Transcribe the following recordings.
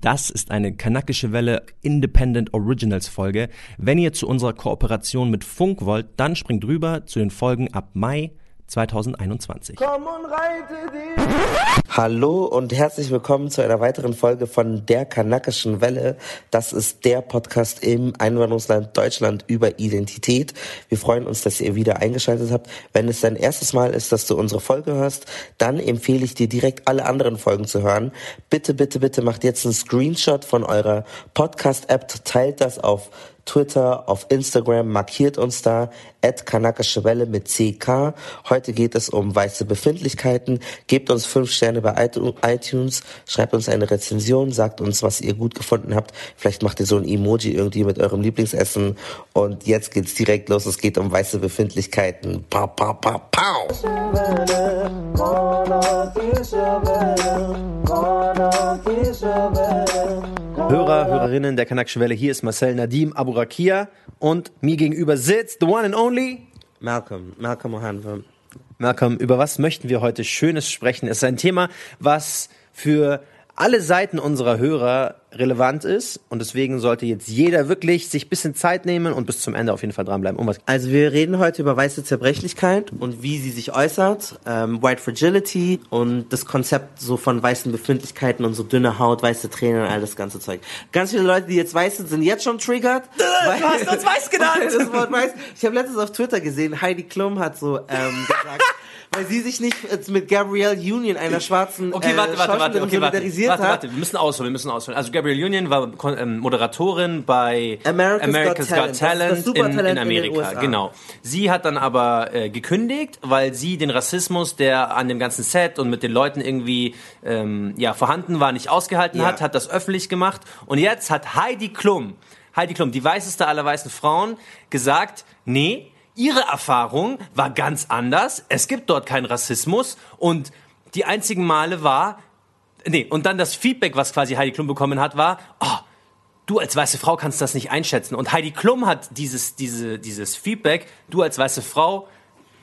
Das ist eine kanakische Welle Independent Originals Folge. Wenn ihr zu unserer Kooperation mit Funk wollt, dann springt rüber zu den Folgen ab Mai 2021. Komm und reite. Hallo und herzlich willkommen zu einer weiteren Folge von der Kanakischen Welle. Das ist der Podcast im Einwanderungsland Deutschland über Identität. Wir freuen uns, dass ihr wieder eingeschaltet habt. Wenn es dein erstes Mal ist, dass du unsere Folge hörst, dann empfehle ich dir direkt alle anderen Folgen zu hören. Bitte, bitte, bitte macht jetzt einen Screenshot von eurer Podcast-App, teilt das auf Twitter, auf Instagram, markiert uns da, at Kanakische Welle mit CK. Heute geht es um weiße Befindlichkeiten. Gebt uns fünf Sterne bei iTunes, schreibt uns eine Rezension, sagt uns, was ihr gut gefunden habt. Vielleicht macht ihr so ein Emoji irgendwie mit eurem Lieblingsessen. Und jetzt geht's direkt los. Es geht um weiße Befindlichkeiten. Pa, pa, pa, pow. Hörer, Hörerinnen der Kanakschwelle, hier ist Marcel Nadim Aburakia und mir gegenüber sitzt the one and only Malcolm, Malcolm Ohanwe. Malcolm, über was möchten wir heute Schönes sprechen? Es ist ein Thema, was für alle Seiten unserer Hörer relevant ist und deswegen sollte jetzt jeder wirklich sich bisschen Zeit nehmen und bis zum Ende auf jeden Fall dranbleiben. Um also wir reden heute über weiße Zerbrechlichkeit und wie sie sich äußert, ähm, White Fragility und das Konzept so von weißen Befindlichkeiten und so dünne Haut, weiße Tränen und all das ganze Zeug. Ganz viele Leute, die jetzt weiß sind, sind jetzt schon triggert. du hast uns weiß genannt! das Wort weiß. Ich habe letztens auf Twitter gesehen, Heidi Klum hat so ähm, gesagt weil sie sich nicht mit Gabrielle Union, einer schwarzen okay, warte, äh, warte, warte, okay, solidarisiert warte, warte, warte, wir müssen ausholen, wir müssen ausholen. Also Gabrielle Union war ähm, Moderatorin bei America's, America's Got, Got Talent, Got Talent in, in, Amerika. In genau. Sie hat dann aber äh, gekündigt, weil sie den Rassismus, der an dem ganzen Set und mit den Leuten irgendwie ähm, ja vorhanden war, nicht ausgehalten ja. hat, hat das öffentlich gemacht. Und jetzt hat Heidi Klum, Heidi Klum, die weißeste aller weißen Frauen, gesagt, nee, Ihre Erfahrung war ganz anders. Es gibt dort keinen Rassismus und die einzigen Male war, nee, und dann das Feedback, was quasi Heidi Klum bekommen hat, war, oh, du als weiße Frau kannst das nicht einschätzen. Und Heidi Klum hat dieses, diese, dieses Feedback, du als weiße Frau,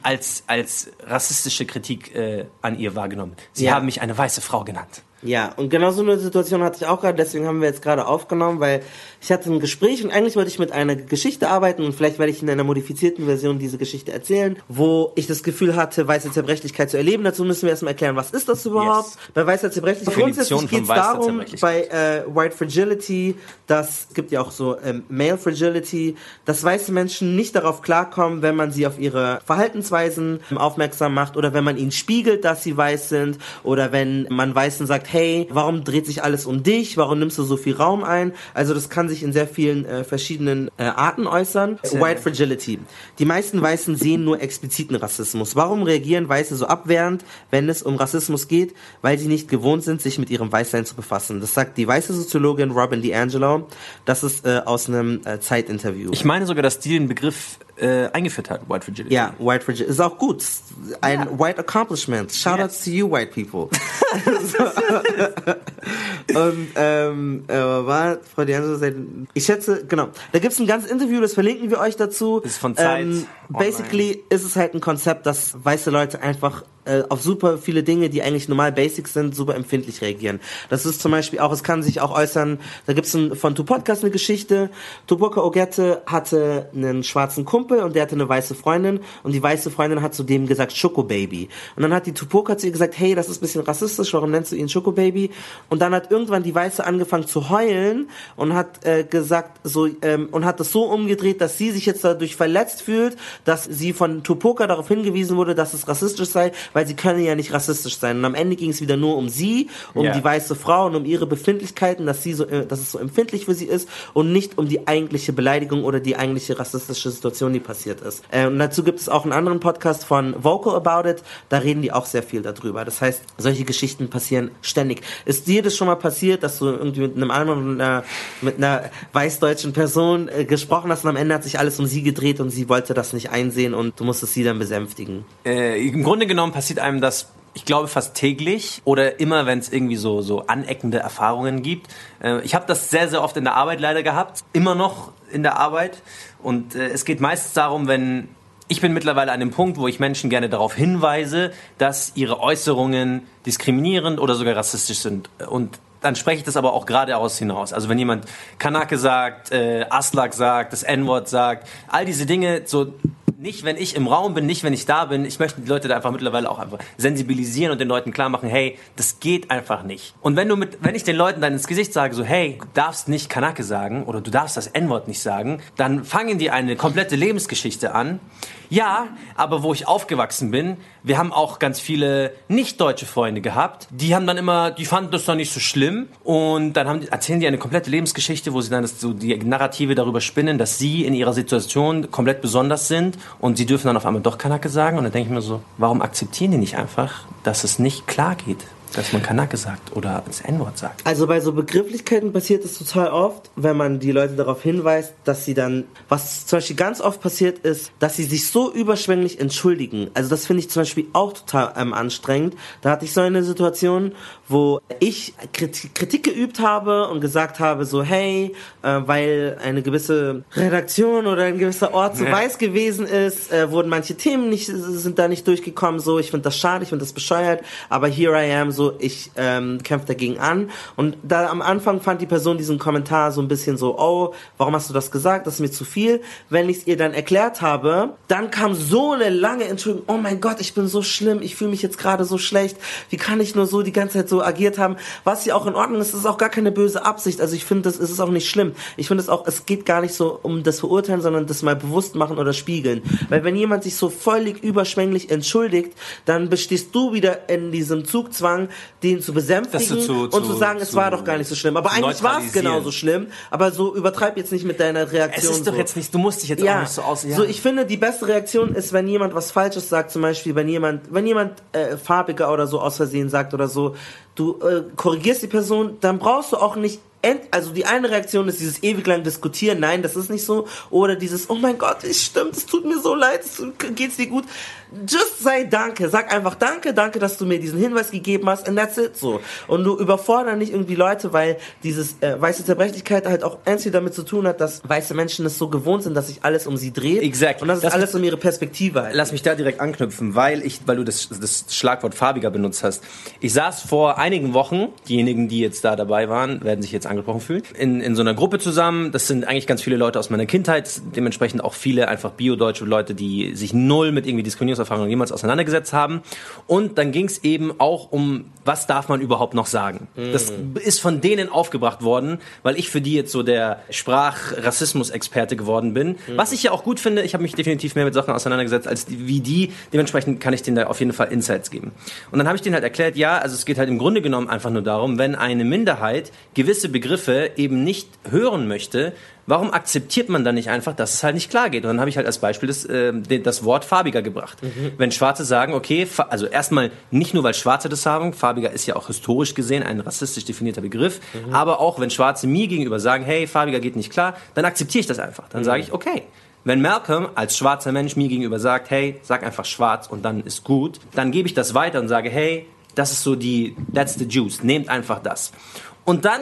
als, als rassistische Kritik äh, an ihr wahrgenommen. Sie ja. haben mich eine weiße Frau genannt. Ja, und genau so eine Situation hatte ich auch gerade, deswegen haben wir jetzt gerade aufgenommen, weil ich hatte ein Gespräch und eigentlich wollte ich mit einer Geschichte arbeiten und vielleicht werde ich in einer modifizierten Version diese Geschichte erzählen, wo ich das Gefühl hatte, weiße Zerbrechlichkeit zu erleben. Dazu müssen wir erstmal erklären, was ist das überhaupt? Yes. Bei weißer Zerbrechlichkeit grundsätzlich geht es darum, bei äh, White Fragility, das gibt ja auch so ähm, Male Fragility, dass weiße Menschen nicht darauf klarkommen, wenn man sie auf ihre Verhaltensweisen aufmerksam macht oder wenn man ihnen spiegelt, dass sie weiß sind oder wenn man Weißen sagt, hey, warum dreht sich alles um dich? Warum nimmst du so viel Raum ein? Also das kann sich in sehr vielen äh, verschiedenen äh, Arten äußern. White Fragility. Die meisten Weißen sehen nur expliziten Rassismus. Warum reagieren Weiße so abwehrend, wenn es um Rassismus geht? Weil sie nicht gewohnt sind, sich mit ihrem Weißsein zu befassen. Das sagt die weiße Soziologin Robin DiAngelo. Das ist äh, aus einem äh, Zeitinterview. Ich meine sogar, dass die den Begriff äh, eingeführt hat, White Fragility. Ja, White Fragility. Ist auch gut. Ein ja. White Accomplishment. Shout yes. out to you, white people. Und ähm, äh, war Frau D'Angelo ich schätze, genau. Da gibt's ein ganzes Interview, das verlinken wir euch dazu. Das ist von Zeit. Ähm, basically ist es halt ein Konzept, dass weiße Leute einfach äh, auf super viele Dinge, die eigentlich normal basic sind, super empfindlich reagieren. Das ist zum Beispiel auch, es kann sich auch äußern, da gibt's ein, von Tupodcast eine Geschichte. Tupoka Ogette hatte einen schwarzen Kumpel und der hatte eine weiße Freundin und die weiße Freundin hat zu dem gesagt Schoko Baby. Und dann hat die Tupoka zu ihr gesagt, hey, das ist ein bisschen rassistisch, warum nennst du ihn Schoko Baby? Und dann hat irgendwann die Weiße angefangen zu heulen und hat äh, gesagt, so, ähm, und hat das so umgedreht, dass sie sich jetzt dadurch verletzt fühlt, dass sie von Tupoka darauf hingewiesen wurde, dass es rassistisch sei, weil sie können ja nicht rassistisch sein. Und am Ende ging es wieder nur um sie, um yeah. die weiße Frau und um ihre Befindlichkeiten, dass sie so, äh, dass es so empfindlich für sie ist und nicht um die eigentliche Beleidigung oder die eigentliche rassistische Situation, die passiert ist. Äh, und dazu gibt es auch einen anderen Podcast von Vocal About It, da reden die auch sehr viel darüber. Das heißt, solche Geschichten passieren ständig. Ist dir das schon mal passiert, dass du irgendwie mit einem anderen, mit einer, mit einer weißdeutschen Person äh, gesprochen hast und am Ende hat sich alles um sie gedreht und sie wollte das nicht einsehen und du musstest sie dann besänftigen? Äh, Im Grunde genommen passiert passiert einem das ich glaube fast täglich oder immer, wenn es irgendwie so, so aneckende Erfahrungen gibt. Äh, ich habe das sehr, sehr oft in der Arbeit leider gehabt, immer noch in der Arbeit. Und äh, es geht meistens darum, wenn ich bin mittlerweile an dem Punkt, wo ich Menschen gerne darauf hinweise, dass ihre Äußerungen diskriminierend oder sogar rassistisch sind. Und dann spreche ich das aber auch geradeaus hinaus. Also wenn jemand Kanake sagt, äh, Aslak sagt, das N-Wort sagt, all diese Dinge, so nicht, wenn ich im Raum bin, nicht, wenn ich da bin. Ich möchte die Leute da einfach mittlerweile auch einfach sensibilisieren und den Leuten klar machen, hey, das geht einfach nicht. Und wenn du mit, wenn ich den Leuten dann ins Gesicht sage, so, hey, du darfst nicht Kanake sagen oder du darfst das N-Wort nicht sagen, dann fangen die eine komplette Lebensgeschichte an. Ja, aber wo ich aufgewachsen bin, wir haben auch ganz viele nicht-deutsche Freunde gehabt. Die haben dann immer, die fanden das dann nicht so schlimm und dann haben, erzählen die eine komplette Lebensgeschichte, wo sie dann das, so die Narrative darüber spinnen, dass sie in ihrer Situation komplett besonders sind und sie dürfen dann auf einmal doch Kanake sagen und dann denke ich mir so, warum akzeptieren die nicht einfach, dass es nicht klar geht? Dass man Kanake sagt oder das N-Wort sagt. Also bei so Begrifflichkeiten passiert es total oft, wenn man die Leute darauf hinweist, dass sie dann, was zum Beispiel ganz oft passiert ist, dass sie sich so überschwänglich entschuldigen. Also das finde ich zum Beispiel auch total ähm, anstrengend. Da hatte ich so eine Situation, wo ich Kritik, Kritik geübt habe und gesagt habe, so hey, äh, weil eine gewisse Redaktion oder ein gewisser Ort zu ja. weiß gewesen ist, äh, wurden manche Themen nicht, sind da nicht durchgekommen, so ich finde das schade, ich finde das bescheuert, aber here I am, so ich ähm, kämpfe dagegen an. Und da am Anfang fand die Person diesen Kommentar so ein bisschen so, oh, warum hast du das gesagt, das ist mir zu viel. Wenn ich es ihr dann erklärt habe, dann kam so eine lange Entschuldigung, oh mein Gott, ich bin so schlimm, ich fühle mich jetzt gerade so schlecht, wie kann ich nur so die ganze Zeit so so agiert haben, was ja auch in Ordnung ist, ist auch gar keine böse Absicht. Also ich finde, das ist auch nicht schlimm. Ich finde es auch, es geht gar nicht so um das Verurteilen, sondern das mal bewusst machen oder spiegeln. Weil wenn jemand sich so völlig überschwänglich entschuldigt, dann bestehst du wieder in diesem Zugzwang, den zu besänftigen zu, und zu, zu sagen, es war doch gar nicht so schlimm. Aber eigentlich war es genauso schlimm. Aber so übertreib jetzt nicht mit deiner Reaktion. Es ist doch so. jetzt nicht, du musst dich jetzt ja. auch nicht so aus. Ja. So, ich finde, die beste Reaktion ist, wenn jemand was Falsches sagt, zum Beispiel, wenn jemand, wenn jemand äh, farbiger oder so aus Versehen sagt oder so, du äh, korrigierst die Person, dann brauchst du auch nicht also die eine Reaktion ist dieses ewig lang diskutieren, nein, das ist nicht so, oder dieses, oh mein Gott, es stimmt, es tut mir so leid, es geht's dir gut. Just sei Danke, sag einfach Danke, danke, dass du mir diesen Hinweis gegeben hast, and that's it, so. Und du überfordern nicht irgendwie Leute, weil dieses äh, weiße Zerbrechlichkeit halt auch ernstlich damit zu tun hat, dass weiße Menschen es so gewohnt sind, dass sich alles um sie dreht. Exakt. Und das es alles um ihre Perspektive halt. Lass mich da direkt anknüpfen, weil ich, weil du das, das Schlagwort farbiger benutzt hast. Ich saß vor einigen Wochen, diejenigen, die jetzt da dabei waren, werden sich jetzt angesprochen fühlen. In, in so einer Gruppe zusammen, das sind eigentlich ganz viele Leute aus meiner Kindheit, dementsprechend auch viele einfach biodeutsche Leute, die sich null mit irgendwie Diskriminierungserfahrungen jemals auseinandergesetzt haben. Und dann ging es eben auch um, was darf man überhaupt noch sagen. Mhm. Das ist von denen aufgebracht worden, weil ich für die jetzt so der Sprachrassismus-Experte geworden bin. Mhm. Was ich ja auch gut finde, ich habe mich definitiv mehr mit Sachen auseinandergesetzt als die, wie die. Dementsprechend kann ich denen da auf jeden Fall Insights geben. Und dann habe ich denen halt erklärt, ja, also es geht halt im Grunde genommen einfach nur darum, wenn eine Minderheit gewisse Begriffe eben nicht hören möchte, warum akzeptiert man dann nicht einfach, dass es halt nicht klar geht? Und dann habe ich halt als Beispiel das, äh, das Wort farbiger gebracht. Mhm. Wenn Schwarze sagen, okay, also erstmal nicht nur, weil Schwarze das sagen, farbiger ist ja auch historisch gesehen ein rassistisch definierter Begriff, mhm. aber auch wenn Schwarze mir gegenüber sagen, hey, farbiger geht nicht klar, dann akzeptiere ich das einfach. Dann mhm. sage ich, okay. Wenn Malcolm als schwarzer Mensch mir gegenüber sagt, hey, sag einfach schwarz und dann ist gut, dann gebe ich das weiter und sage, hey, das ist so die, that's the juice, nehmt einfach das. Und dann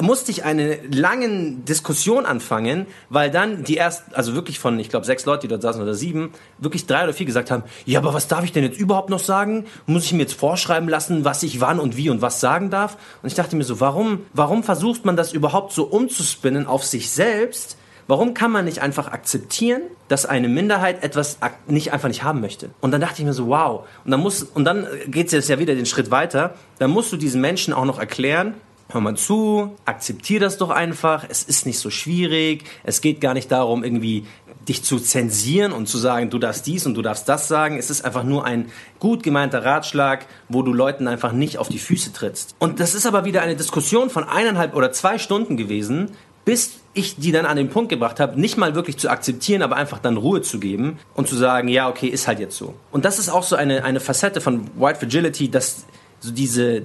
musste ich eine lange Diskussion anfangen, weil dann die erst, also wirklich von, ich glaube, sechs Leute, die dort saßen oder sieben, wirklich drei oder vier gesagt haben, ja, aber was darf ich denn jetzt überhaupt noch sagen? Muss ich mir jetzt vorschreiben lassen, was ich wann und wie und was sagen darf? Und ich dachte mir so, warum, warum versucht man das überhaupt so umzuspinnen auf sich selbst? Warum kann man nicht einfach akzeptieren, dass eine Minderheit etwas nicht einfach nicht haben möchte? Und dann dachte ich mir so, wow. Und dann muss, und dann geht es jetzt ja wieder den Schritt weiter. Dann musst du diesen Menschen auch noch erklären, hör mal zu, akzeptier das doch einfach, es ist nicht so schwierig, es geht gar nicht darum, irgendwie dich zu zensieren und zu sagen, du darfst dies und du darfst das sagen. Es ist einfach nur ein gut gemeinter Ratschlag, wo du Leuten einfach nicht auf die Füße trittst. Und das ist aber wieder eine Diskussion von eineinhalb oder zwei Stunden gewesen, bis ich die dann an den Punkt gebracht habe, nicht mal wirklich zu akzeptieren, aber einfach dann Ruhe zu geben und zu sagen, ja, okay, ist halt jetzt so. Und das ist auch so eine, eine Facette von White Fragility, dass so diese,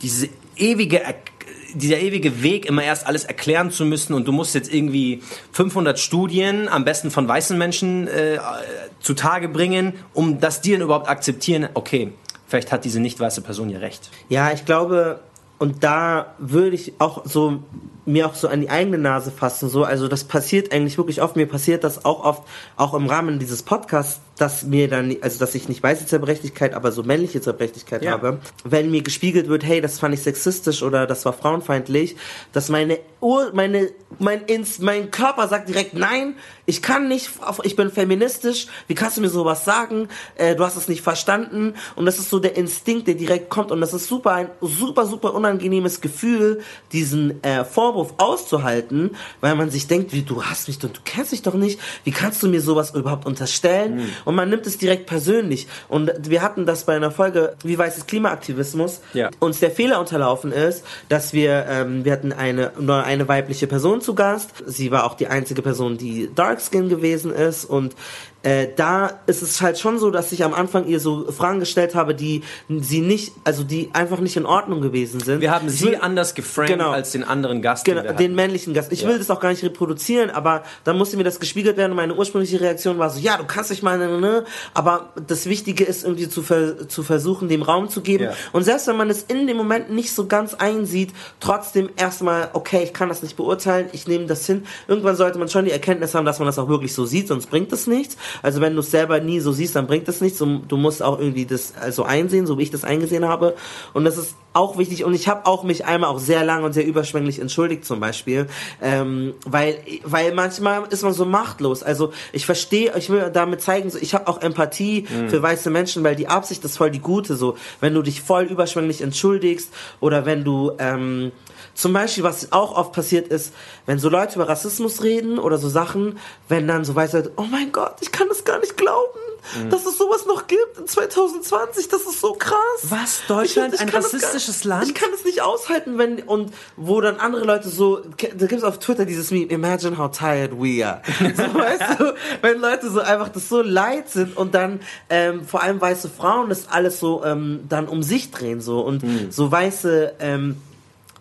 diese ewige dieser ewige Weg, immer erst alles erklären zu müssen und du musst jetzt irgendwie 500 Studien, am besten von weißen Menschen, äh, zutage bringen, um dass die überhaupt akzeptieren, okay, vielleicht hat diese nicht weiße Person ja recht. Ja, ich glaube, und da würde ich auch so mir auch so an die eigene Nase fassen so. Also das passiert eigentlich wirklich oft. Mir passiert das auch oft auch im Rahmen dieses Podcasts dass mir dann, also dass ich nicht weiße Zerbrechlichkeit, aber so männliche Zerbrechlichkeit Ja. habe, wenn mir gespiegelt wird, hey, das fand ich sexistisch oder das war frauenfeindlich, dass meine Ur, meine, mein, ins, mein Körper sagt direkt, nein, ich kann nicht, ich bin feministisch, wie kannst du mir sowas sagen, äh, du hast es nicht verstanden. Und das ist so der Instinkt, der direkt kommt. Und das ist super, ein super, super unangenehmes Gefühl, diesen äh, Vorwurf auszuhalten, weil man sich denkt, wie, du hast mich, doch- du kennst mich doch nicht, wie kannst du mir sowas überhaupt unterstellen? Und man nimmt es direkt persönlich. Und wir hatten das bei einer Folge, wie weißes Klimaaktivismus, Ja. uns der Fehler unterlaufen ist, dass wir, ähm, wir hatten eine, nur eine weibliche Person zu Gast. Sie war auch die einzige Person, die Darkskin gewesen ist und äh, da ist es halt schon so, dass ich am Anfang ihr so Fragen gestellt habe, die sie nicht, also die einfach nicht in Ordnung gewesen sind. Wir haben sie will- anders geframed Genau. als den anderen Gast, Genau, den den männlichen Gast. Ich Ja. will das auch gar nicht reproduzieren, aber dann musste mir das gespiegelt werden und meine ursprüngliche Reaktion war so, ja, du kannst dich mal, ne, ne, ne, aber das Wichtige ist irgendwie zu, ver zu versuchen, dem Raum zu geben. Ja. Und selbst wenn man es in dem Moment nicht so ganz einsieht, trotzdem erstmal, okay, ich kann das nicht beurteilen, ich nehme das hin. Irgendwann sollte man schon die Erkenntnis haben, dass man das auch wirklich so sieht, sonst bringt das nichts. Also wenn du es selber nie so siehst, dann bringt das nichts. Und du musst auch irgendwie das also einsehen, so wie ich das eingesehen habe. Und das ist auch wichtig. Und ich habe auch mich einmal auch sehr lang und sehr überschwänglich entschuldigt zum Beispiel, ähm, weil weil manchmal ist man so machtlos. Also ich verstehe, ich will damit zeigen, so, ich habe auch Empathie für weiße Menschen, weil die Absicht ist voll die gute. So wenn du dich voll überschwänglich entschuldigst oder wenn du ähm, zum Beispiel, was auch oft passiert ist, wenn so Leute über Rassismus reden oder so Sachen, wenn dann so weißt du, oh mein Gott, ich kann das gar nicht glauben, dass es sowas noch gibt in 2020, das ist so krass. Was? Deutschland? Ein kann das rassistisches gar, Land? Ich kann es nicht aushalten, wenn, und wo dann andere Leute so, da gibt es auf Twitter dieses Meme, imagine how tired we are. So, weißt du, wenn Leute so einfach das so leid sind und dann, ähm, vor allem weiße Frauen das alles so, ähm, dann um sich drehen, so, und so weiße, ähm, äh,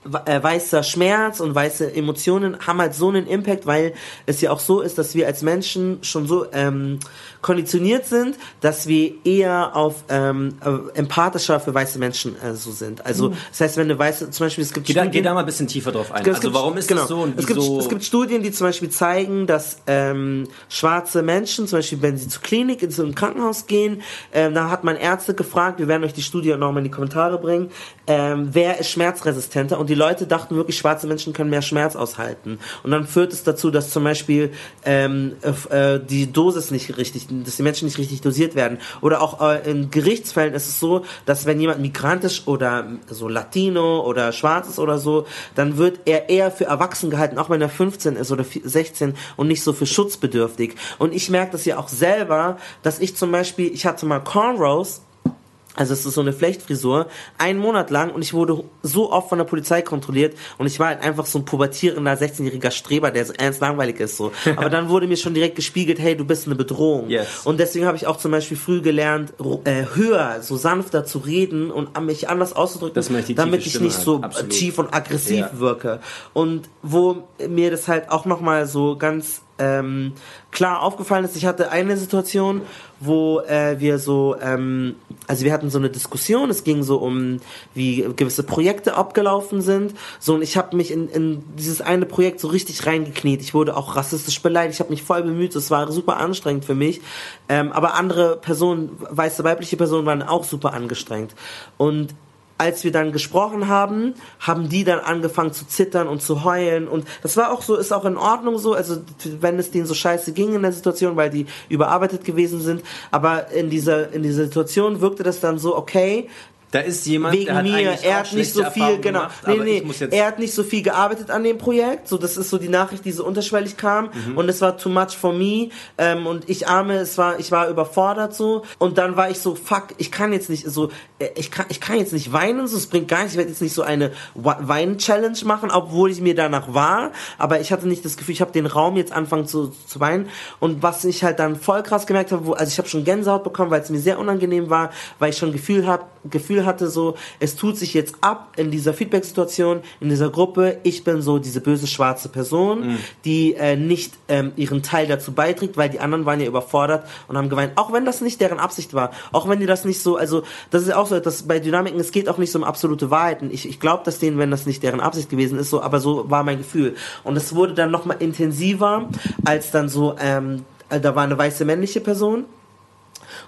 weißer Schmerz und weiße Emotionen haben halt so einen Impact, weil es ja auch so ist, dass wir als Menschen schon so ähm, konditioniert sind, dass wir eher auf ähm, äh, empathischer für weiße Menschen äh, so sind. Also das heißt, wenn eine weiße, zum Beispiel es gibt Geh da, geh Studien- da mal ein bisschen tiefer drauf ein. es Also gibt- warum ist genau. das so und es gibt, es gibt Studien, die zum Beispiel zeigen, dass ähm, schwarze Menschen, zum Beispiel wenn sie zur Klinik, in so ein Krankenhaus gehen, ähm, da hat man Ärzte gefragt, wir werden euch die Studie nochmal in die Kommentare bringen, ähm, wer ist schmerzresistenter und die Leute dachten wirklich, schwarze Menschen können mehr Schmerz aushalten. Und dann führt es dazu, dass zum Beispiel ähm, äh, die Dosis nicht richtig, dass die Menschen nicht richtig dosiert werden. Oder auch äh, in Gerichtsfällen ist es so, dass wenn jemand migrantisch oder so Latino oder schwarz ist oder so, dann wird er eher für erwachsen gehalten, auch wenn er 15 ist oder 16 und nicht so für schutzbedürftig. Und ich merke das ja auch selber, dass ich zum Beispiel, ich hatte mal Cornrows, also es ist so eine Flechtfrisur, einen Monat lang und ich wurde so oft von der Polizei kontrolliert und ich war halt einfach so ein pubertierender 16-jähriger Streber, der so ernst langweilig ist so. Aber dann wurde mir schon direkt gespiegelt, hey, du bist eine Bedrohung. Yes. Und deswegen habe ich auch zum Beispiel früh gelernt, äh, höher, so sanfter zu reden und mich anders auszudrücken, die damit ich Stimme nicht hat. so Absolut. tief und aggressiv Ja. wirke. Und wo mir das halt auch nochmal so ganz ähm, klar aufgefallen ist, ich hatte eine Situation, wo äh, wir so, ähm, also wir hatten so eine Diskussion, es ging so um, wie gewisse Projekte abgelaufen sind, so und ich habe mich in, in dieses eine Projekt so richtig reingekniet. Ich wurde auch rassistisch beleidigt, ich habe mich voll bemüht, es war super anstrengend für mich, ähm, aber andere Personen, weiße weibliche Personen waren auch super angestrengt. Und als wir dann gesprochen haben, haben die dann angefangen zu zittern und zu heulen. Und das war auch so, ist auch in Ordnung so, also wenn es denen so scheiße ging in der Situation, weil die überarbeitet gewesen sind, aber in dieser, in dieser Situation wirkte das dann so, okay, da ist jemand, wegen der hat mir, er hat nicht so viel, genau, gemacht, nee, nee, er hat nicht so viel gearbeitet an dem Projekt, so das ist so die Nachricht, die so unterschwellig kam. Mhm. und es war too much for me. Ähm, und ich arme, es war, ich war überfordert so. Und dann war ich so, fuck, ich kann jetzt nicht so, äh, ich kann, ich kann jetzt nicht weinen, so, es bringt gar nichts, ich werde jetzt nicht so eine Wein-Challenge machen, obwohl ich mir danach war, aber ich hatte nicht das Gefühl, ich habe den Raum jetzt anfangen zu, zu weinen. Und was ich halt dann voll krass gemerkt habe, wo, also ich habe schon Gänsehaut bekommen, weil es mir sehr unangenehm war, weil ich schon Gefühl hab, Gefühl hatte so, es tut sich jetzt ab in dieser Feedback-Situation, in dieser Gruppe, ich bin so diese böse schwarze Person, die äh, nicht ähm, ihren Teil dazu beiträgt, weil die anderen waren ja überfordert und haben geweint, auch wenn das nicht deren Absicht war, auch wenn die das nicht so, also das ist auch so, dass bei Dynamiken, es geht auch nicht so um absolute Wahrheiten. Ich, ich glaube das denen, wenn das nicht deren Absicht gewesen ist, so, aber so war mein Gefühl. Und es wurde dann nochmal intensiver, als dann so, ähm, da war eine weiße männliche Person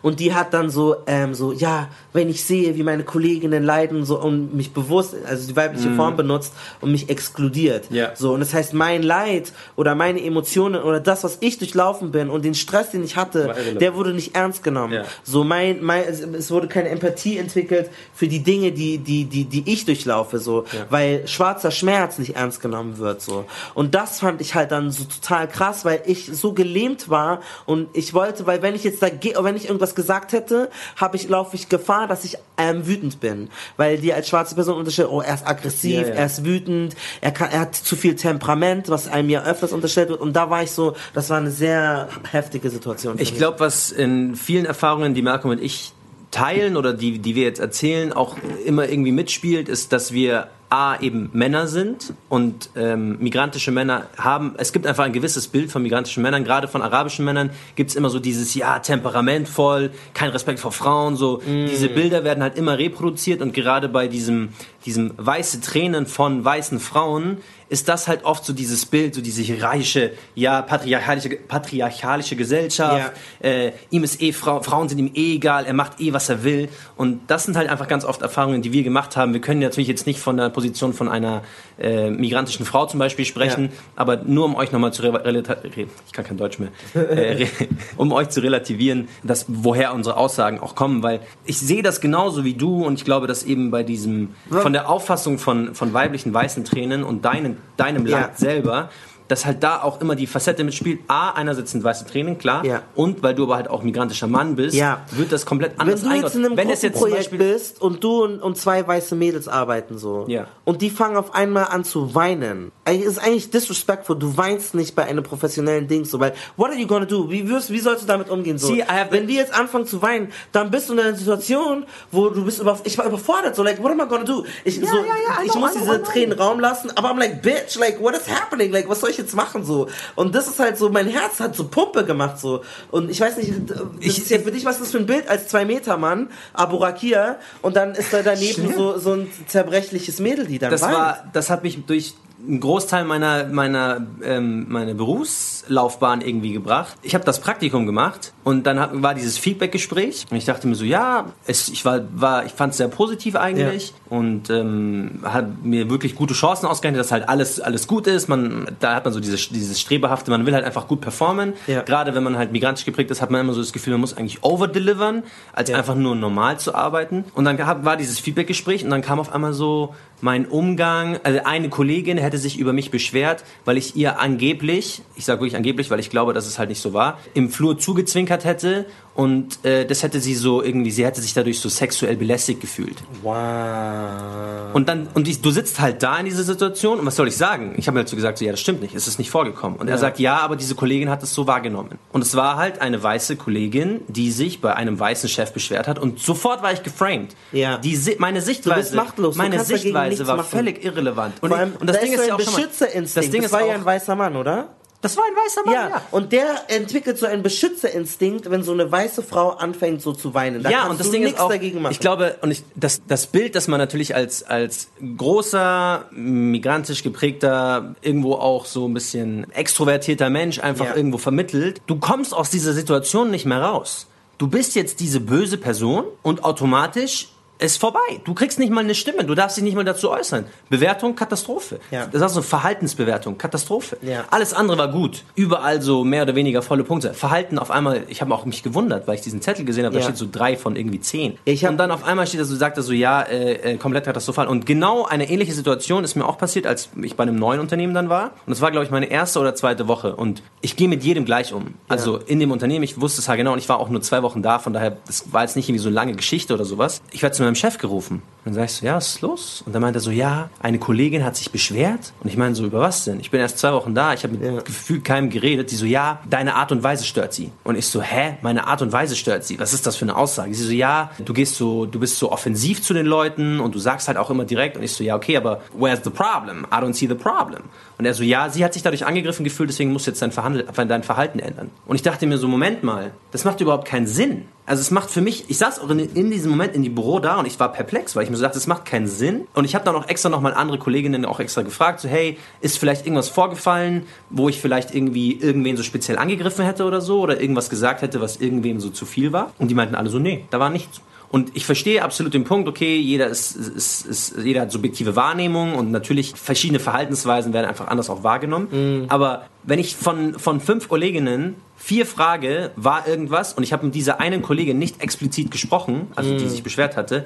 Und die hat dann so, ähm, so, ja, wenn ich sehe, wie meine Kolleginnen leiden, so und mich bewusst, also die weibliche mm. Form benutzt und mich exkludiert. Ja. So, und das heißt, mein Leid oder meine Emotionen oder das, was ich durchlaufen bin und den Stress, den ich hatte, der wurde nicht ernst genommen. Ja. So, mein, mein, es wurde keine Empathie entwickelt für die Dinge, die, die, die, die ich durchlaufe, so, Ja. weil schwarzer Schmerz nicht ernst genommen wird, so. Und das fand ich halt dann so total krass, weil ich so gelähmt war und ich wollte, weil wenn ich jetzt da gehe, wenn ich irgendwas gesagt hätte, habe ich, laufe ich Gefahr, dass ich ähm, wütend bin, weil die als schwarze Person unterstellt, oh, er ist aggressiv, Ja, ja. er ist wütend, er kann, er hat zu viel Temperament, was einem ja öfters unterstellt wird und da war ich so, das war eine sehr heftige Situation. Ich glaube, was in vielen Erfahrungen, die Malcolm und ich teilen oder die, die wir jetzt erzählen, auch immer irgendwie mitspielt, ist, dass wir A, eben Männer sind und ähm, migrantische Männer haben, es gibt einfach ein gewisses Bild von migrantischen Männern, gerade von arabischen Männern gibt es immer so dieses, ja, temperamentvoll, kein Respekt vor Frauen, so, diese Bilder werden halt immer reproduziert und gerade bei diesem, diesem weiße Tränen von weißen Frauen ist das halt oft so dieses Bild, so diese hierarchische, ja, patriarchalische, patriarchalische Gesellschaft, äh, ihm ist eh, Frau, Frauen sind ihm eh egal, er macht eh, was er will. Und das sind halt einfach ganz oft Erfahrungen, die wir gemacht haben. Wir können natürlich jetzt nicht von der Position von einer äh, migrantischen Frau zum Beispiel sprechen, Ja. aber nur um euch nochmal zu relativieren, ich kann kein Deutsch mehr, äh, um euch zu relativieren, dass, woher unsere Aussagen auch kommen, weil ich sehe das genauso wie du und ich glaube, dass eben bei diesem, von der Auffassung von, von weiblichen weißen Tränen und deinen, deinem Ja. Land selber, dass halt da auch immer die Facette mitspielt. A, einerseits sind weiße Tränen, klar. Ja. Und weil du aber halt auch migrantischer Mann bist, Ja. wird das komplett Wenn anders du jetzt in einem Wenn es jetzt Beispiel bist und du und, und zwei weiße Mädels arbeiten so Ja. und die fangen auf einmal an zu weinen, eigentlich ist eigentlich disrespectful. Du weinst nicht bei einem professionellen Ding so, weil what are you gonna do? Wie wirst, wie sollst du damit umgehen so? See, I have- Wenn die jetzt anfangen zu weinen, dann bist du in einer Situation, wo du bist über, ich war überfordert so like what am I gonna do? Ich so, ja, ja, I ich know, muss know, diese know. Tränen Raum lassen, aber I'm like bitch, like what is happening? Like was soll ich jetzt machen so? Und das ist halt so, mein Herz hat so Pumpe gemacht so und ich weiß nicht, das Ich- ist ja für dich was ist das für ein Bild als zwei Meter Mann, Abu Rakir und dann ist da daneben so, so ein zerbrechliches Mädel, die dann das weint. war, das hat mich durch einen Großteil meiner meiner ähm, meine Berufslaufbahn irgendwie gebracht. Ich habe das Praktikum gemacht und dann hab, war dieses Feedbackgespräch und ich dachte mir so, ja, es, ich war war ich fand es sehr positiv eigentlich und ähm, hat mir wirklich gute Chancen ausgerechnet, dass halt alles alles gut ist. Man da hat man so dieses dieses strebehafte, man will halt einfach gut performen. Ja. Gerade wenn man halt migrantisch geprägt ist, hat man immer so das Gefühl, man muss eigentlich overdelivern, als Ja. einfach nur normal zu arbeiten. Und dann war dieses Feedbackgespräch und dann kam auf einmal so mein Umgang, also eine Kollegin hätte sich über mich beschwert, weil ich ihr angeblich, ich sage wirklich angeblich, weil ich glaube, dass es halt nicht so war, im Flur zugezwinkert hätte und äh, das hätte sie so irgendwie, sie hätte sich dadurch so sexuell belästigt gefühlt. Wow. Und dann, und ich, du sitzt halt da in dieser Situation und was soll ich sagen? Ich habe mir dazu gesagt, so, ja, das stimmt nicht, es ist nicht vorgekommen. Und er Ja. sagt, ja, aber diese Kollegin hat es so wahrgenommen. Und es war halt eine weiße Kollegin, die sich bei einem weißen Chef beschwert hat und sofort war ich geframed. Ja. Die, meine Sichtweise, machtlos, du meine kannst dagegen Sichtweise war machen. völlig irrelevant. Und, ich, und das da Ding ist ja auch Beschützerinstinkt. das Ding das ist war ja ein weißer Mann, oder? Das war ein weißer Mann, Ja, ja. und der entwickelt so einen Beschützerinstinkt, wenn so eine weiße Frau anfängt so zu weinen. Da ja, kannst und das du Ding nichts ist auch, dagegen machen. ich glaube, und ich, das, das Bild, das man natürlich als, als großer, migrantisch geprägter, irgendwo auch so ein bisschen extrovertierter Mensch einfach Ja. irgendwo vermittelt, du kommst aus dieser Situation nicht mehr raus. Du bist jetzt diese böse Person und automatisch ist vorbei. Du kriegst nicht mal eine Stimme, du darfst dich nicht mal dazu äußern. Bewertung, Katastrophe. Ja. Das ist also Verhaltensbewertung, Katastrophe. Ja. Alles andere war gut. Überall so mehr oder weniger volle Punkte. Verhalten auf einmal, ich habe auch mich gewundert, weil ich diesen Zettel gesehen habe, da Ja. steht so drei von irgendwie zehn. Ich hab- und dann auf einmal steht da so, sagt er so, ja, äh, äh, komplett katastrophal. Und genau eine ähnliche Situation ist mir auch passiert, als ich bei einem neuen Unternehmen dann war. Und das war, glaube ich, meine erste oder zweite Woche. Und ich gehe mit jedem gleich um. Also in dem Unternehmen, ich wusste es ja genau und ich war auch nur zwei Wochen da, von daher, das war jetzt nicht irgendwie so eine lange Geschichte oder sowas. Ich werde zu meinem Chef gerufen. Und dann sag ich so, ja, was ist los? Und dann meint er so, ja, eine Kollegin hat sich beschwert. Und ich meine so, über was denn? Ich bin erst zwei Wochen da, ich habe mit Ja. gefühlt keinem geredet. Die so, ja, deine Art und Weise stört sie. Und ich so, hä, meine Art und Weise stört sie? Was ist das für eine Aussage? Sie so, ja, du gehst so, du bist so offensiv zu den Leuten und du sagst halt auch immer direkt. Und ich so, ja, okay, aber where's the problem? I don't see the problem. Und er so, ja, sie hat sich dadurch angegriffen gefühlt, deswegen musst du jetzt dein, Verhandel dein Verhalten ändern. Und ich dachte mir so, Moment mal, das macht überhaupt keinen Sinn. Also es macht für mich, ich saß auch in, in, diesem Moment in die Büro da und ich war perplex, weil ich mir so dachte, es macht keinen Sinn. Und ich habe dann auch extra nochmal andere Kolleginnen auch extra gefragt, so hey, ist vielleicht irgendwas vorgefallen, wo ich vielleicht irgendwie irgendwen so speziell angegriffen hätte oder so oder irgendwas gesagt hätte, was irgendwem so zu viel war? Und die meinten alle so, nee, da war nichts. Und ich verstehe absolut den Punkt, okay, jeder ist, ist, ist jeder hat subjektive Wahrnehmung und natürlich verschiedene Verhaltensweisen werden einfach anders auch wahrgenommen. Mhm. Aber wenn ich von, von fünf Kolleginnen vier frage, war irgendwas und ich habe mit dieser einen Kollegin nicht explizit gesprochen, also mhm. die sich beschwert hatte,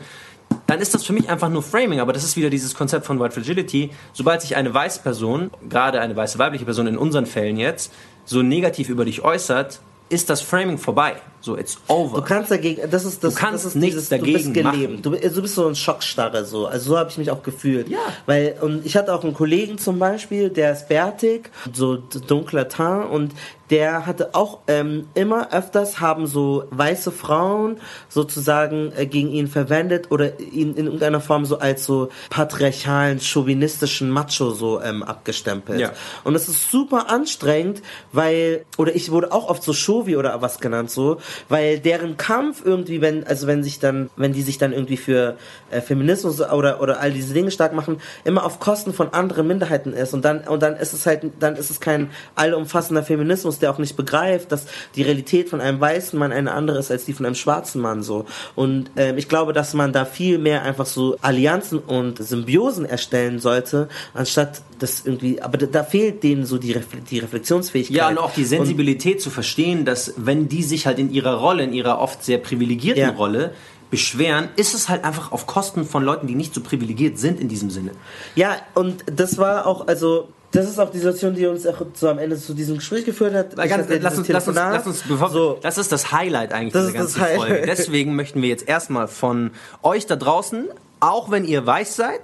dann ist das für mich einfach nur Framing. Aber das ist wieder dieses Konzept von White Fragility. Sobald sich eine weiße Person, gerade eine weiße weibliche Person in unseren Fällen jetzt, so negativ über dich äußert, ist das Framing vorbei. So, it's over. Du kannst dagegen, das ist das, du kannst das ist nichts dieses, dagegen du bist gelebt. Du, du, bist so ein Schockstarre, so. Also so habe ich mich auch gefühlt. Ja. Weil, und ich hatte auch einen Kollegen zum Beispiel, der ist bärtig, so dunkler Teint und der hatte auch ähm, immer öfters haben so weiße Frauen sozusagen äh, gegen ihn verwendet oder ihn in irgendeiner Form so als so patriarchalen, chauvinistischen Macho so ähm, abgestempelt. Ja. Und das ist super anstrengend, weil, oder ich wurde auch oft so Chauvi oder was genannt so, weil deren Kampf irgendwie, wenn, also wenn sich dann, wenn die sich dann irgendwie für äh, Feminismus oder, oder all diese Dinge stark machen, immer auf Kosten von anderen Minderheiten ist und dann, und dann ist es halt, dann ist es kein allumfassender Feminismus, der auch nicht begreift, dass die Realität von einem weißen Mann eine andere ist als die von einem schwarzen Mann so. Und ähm, ich glaube, dass man da viel mehr einfach so Allianzen und Symbiosen erstellen sollte, anstatt das irgendwie, aber da, fehlt denen so die, Refle die Reflexionsfähigkeit. Ja, und auch die Sensibilität und, zu verstehen, dass wenn die sich halt in ihrer Rolle, in ihrer oft sehr privilegierten ja. Rolle, beschweren, ist es halt einfach auf Kosten von Leuten, die nicht so privilegiert sind in diesem Sinne. Ja, und das war auch, also das ist auch die Situation, die uns auch so am Ende zu diesem Gespräch geführt hat. Ganz, lass, uns, lass, uns, lass uns, bevor, so, das ist das Highlight eigentlich das dieser ganzen Folge. Deswegen möchten wir jetzt erstmal von euch da draußen, auch wenn ihr weiß seid,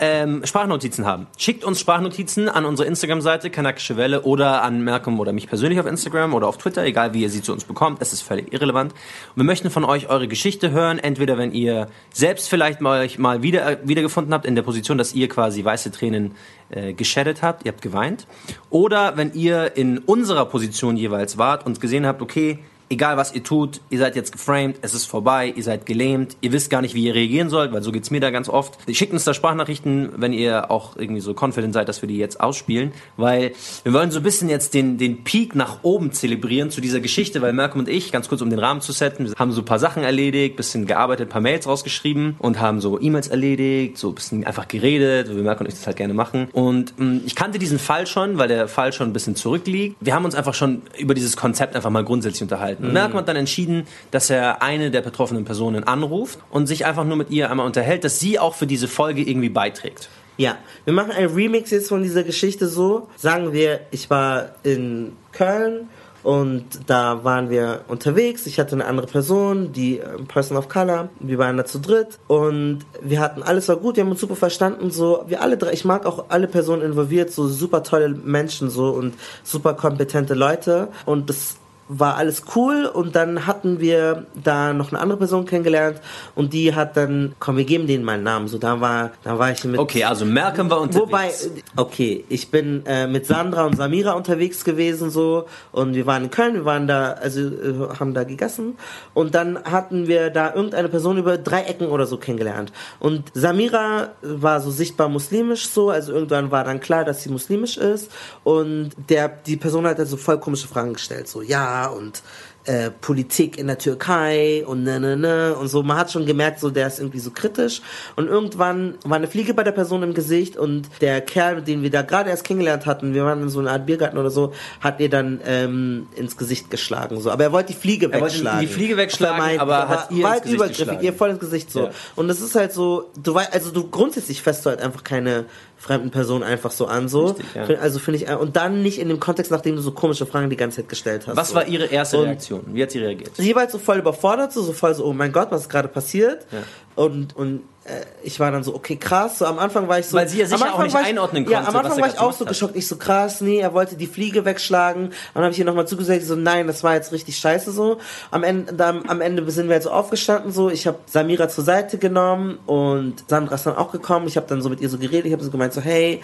ähm, Sprachnotizen haben. Schickt uns Sprachnotizen an unsere Instagram-Seite, Kanakische Welle, oder an Malcolm oder mich persönlich auf Instagram oder auf Twitter, egal wie ihr sie zu uns bekommt. Es ist völlig irrelevant. Und wir möchten von euch eure Geschichte hören, entweder wenn ihr selbst vielleicht mal euch mal wieder, wiedergefunden habt in der Position, dass ihr quasi weiße Tränen äh, geschaddet habt, ihr habt geweint, oder wenn ihr in unserer Position jeweils wart und gesehen habt, okay, egal was ihr tut, ihr seid jetzt geframed, es ist vorbei, ihr seid gelähmt, ihr wisst gar nicht, wie ihr reagieren sollt, weil so geht's mir da ganz oft. Schickt uns da Sprachnachrichten, wenn ihr auch irgendwie so confident seid, dass wir die jetzt ausspielen, weil wir wollen so ein bisschen jetzt den, den Peak nach oben zelebrieren zu dieser Geschichte, weil Malcolm und ich, ganz kurz um den Rahmen zu setzen, haben so ein paar Sachen erledigt, bisschen gearbeitet, paar Mails rausgeschrieben und haben so E-Mails erledigt, so ein bisschen einfach geredet, wie Malcolm und ich das halt gerne machen. Und mh, mm, ich kannte diesen Fall schon, weil der Fall schon ein bisschen zurückliegt. Wir haben uns einfach schon über dieses Konzept einfach mal grundsätzlich unterhalten Malcolm hat dann entschieden, dass er eine der betroffenen Personen anruft und sich einfach nur mit ihr einmal unterhält, dass sie auch für diese Folge irgendwie beiträgt. Ja, wir machen ein Remix jetzt von dieser Geschichte so. Sagen wir, ich war in Köln und da waren wir unterwegs. Ich hatte eine andere Person, die äh, Person of Color. Wir waren da zu dritt und wir hatten alles war gut. Wir haben uns super verstanden. So, wir alle drei. Ich mag auch alle Personen involviert. So super tolle Menschen so und super kompetente Leute. Und das war alles cool und dann hatten wir da noch eine andere Person kennengelernt und die hat dann, komm, wir geben denen mal einen Namen. So, da war, da war ich mit. Okay, also Malcolm war unterwegs. Wobei, okay, ich bin äh, mit Sandra und Samira unterwegs gewesen so und wir waren in Köln, wir waren da, also äh, haben da gegessen und dann hatten wir da irgendeine Person über drei Ecken oder so kennengelernt und Samira war so sichtbar muslimisch so, also irgendwann war dann klar, dass sie muslimisch ist und der, die Person hat also voll komische Fragen gestellt, so, ja, und äh, Politik in der Türkei und ne, ne, ne und so. Man hat schon gemerkt, so der ist irgendwie so kritisch. Und irgendwann war eine Fliege bei der Person im Gesicht und der Kerl, den wir da gerade erst kennengelernt hatten, wir waren in so einer Art Biergarten oder so, hat ihr dann ähm, ins Gesicht geschlagen. So, aber er wollte die Fliege er wegschlagen. die Fliege wegschlagen, meint, aber hat ihr war halt übergriffig, ihr voll ins Gesicht so. Ja. Und das ist halt so, du weißt, also du grundsätzlich fässt du halt einfach keine fremden Person einfach so an, so. Richtig, ja. Also finde ich, und dann nicht in dem Kontext, nachdem du so komische Fragen die ganze Zeit gestellt hast. Was so. war ihre erste und Reaktion? Wie hat sie reagiert? Sie war halt so voll überfordert, so, so voll so, oh mein Gott, was ist gerade passiert? Ja. Und, und äh, ich war dann so, okay, krass. So am Anfang war ich so. Weil sie ja sicher auch nicht ich, einordnen konnte. Ja, am Anfang war ich auch so hat. geschockt. Ich so, krass, nee, er wollte die Fliege wegschlagen. Und dann habe ich ihr nochmal zugesagt, so, nein, das war jetzt richtig scheiße so. Am Ende, dann, am Ende sind wir halt so aufgestanden so. Ich habe Samira zur Seite genommen und Sandra ist dann auch gekommen. Ich habe dann so mit ihr so geredet. Ich habe so gemeint so, hey,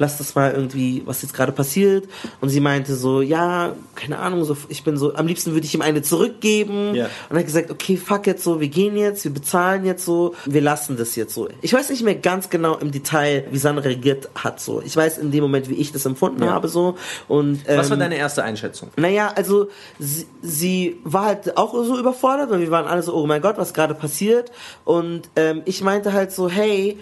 lass das mal irgendwie, was jetzt gerade passiert. Und sie meinte so, ja, keine Ahnung, so, ich bin so, am liebsten würde ich ihm eine zurückgeben. Ja. Und er hat gesagt, okay, fuck jetzt so, wir gehen jetzt, wir bezahlen jetzt so, wir lassen das jetzt so. Ich weiß nicht mehr ganz genau im Detail, wie Sandra reagiert hat so. Ich weiß in dem Moment, wie ich das empfunden Ja. habe so. Und, ähm, Was war deine erste Einschätzung? naja, also sie, sie war halt auch so überfordert und wir waren alle so, oh mein Gott, was gerade passiert. Und ähm, ich meinte halt so, hey,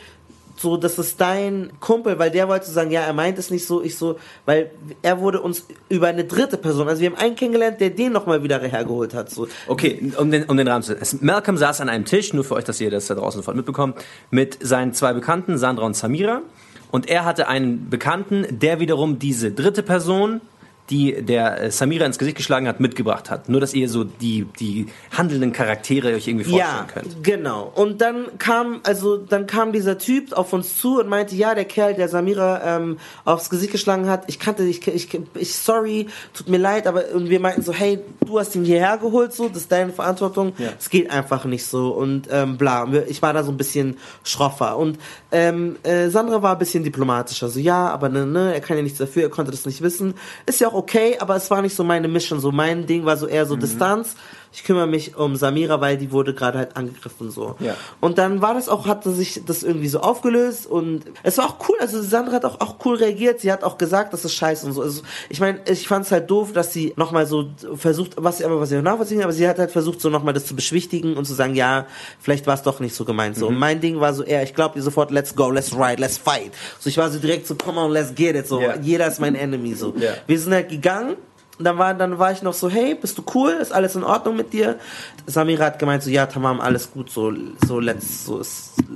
so, das ist dein Kumpel, weil der wollte sagen, ja, er meint es nicht so, ich so, weil er wurde uns über eine dritte Person, also wir haben einen kennengelernt, der den nochmal wieder hergeholt hat, so. Okay, um den, um den Rahmen zu setzen. Malcolm saß an einem Tisch, nur für euch, dass ihr das da draußen sofort mitbekommt, mit seinen zwei Bekannten, Sandra und Samira. Und er hatte einen Bekannten, der wiederum diese dritte Person, die der äh, Samira ins Gesicht geschlagen hat, mitgebracht hat. Nur, dass ihr so die, die handelnden Charaktere euch irgendwie vorstellen Ja, könnt. genau. Und dann kam, also dann kam dieser Typ auf uns zu und meinte, ja, der Kerl, der Samira ähm, aufs Gesicht geschlagen hat, ich kannte dich, ich, ich, sorry, tut mir leid, aber und wir meinten so, hey, du hast ihn hierher geholt, so, das ist deine Verantwortung. Ja. Es geht einfach nicht so und ähm, bla. Ich war da so ein bisschen schroffer und ähm, äh, Sandra war ein bisschen diplomatischer, so ja, aber ne, ne, er kann ja nichts dafür, er konnte das nicht wissen. Ist ja auch okay, aber es war nicht so meine Mission, so mein Ding war so eher Mhm. so Distanz. Ich kümmere mich um Samira, weil die wurde gerade halt angegriffen so. Ja. Und dann war das auch, hatte sich das irgendwie so aufgelöst und es war auch cool. Also Sandra hat auch, auch cool reagiert. Sie hat auch gesagt, das ist scheiße und so. Also ich meine, ich fand es halt doof, dass sie nochmal so versucht, was sie aber was auch nachvollziehen, aber sie hat halt versucht, so nochmal das zu beschwichtigen und zu sagen, ja, vielleicht war es doch nicht so gemeint so. Mhm. Und mein Ding war so eher, ich glaube ihr sofort, let's go, let's ride, let's fight. So ich war so direkt so, come on, let's get it. So Ja. jeder ist mein Enemy so. Ja. Wir sind halt gegangen. Und dann war, dann war ich noch so, hey, bist du cool? Ist alles in Ordnung mit dir? Samira hat gemeint so, ja, Tamam, alles gut, so, so, let's, so,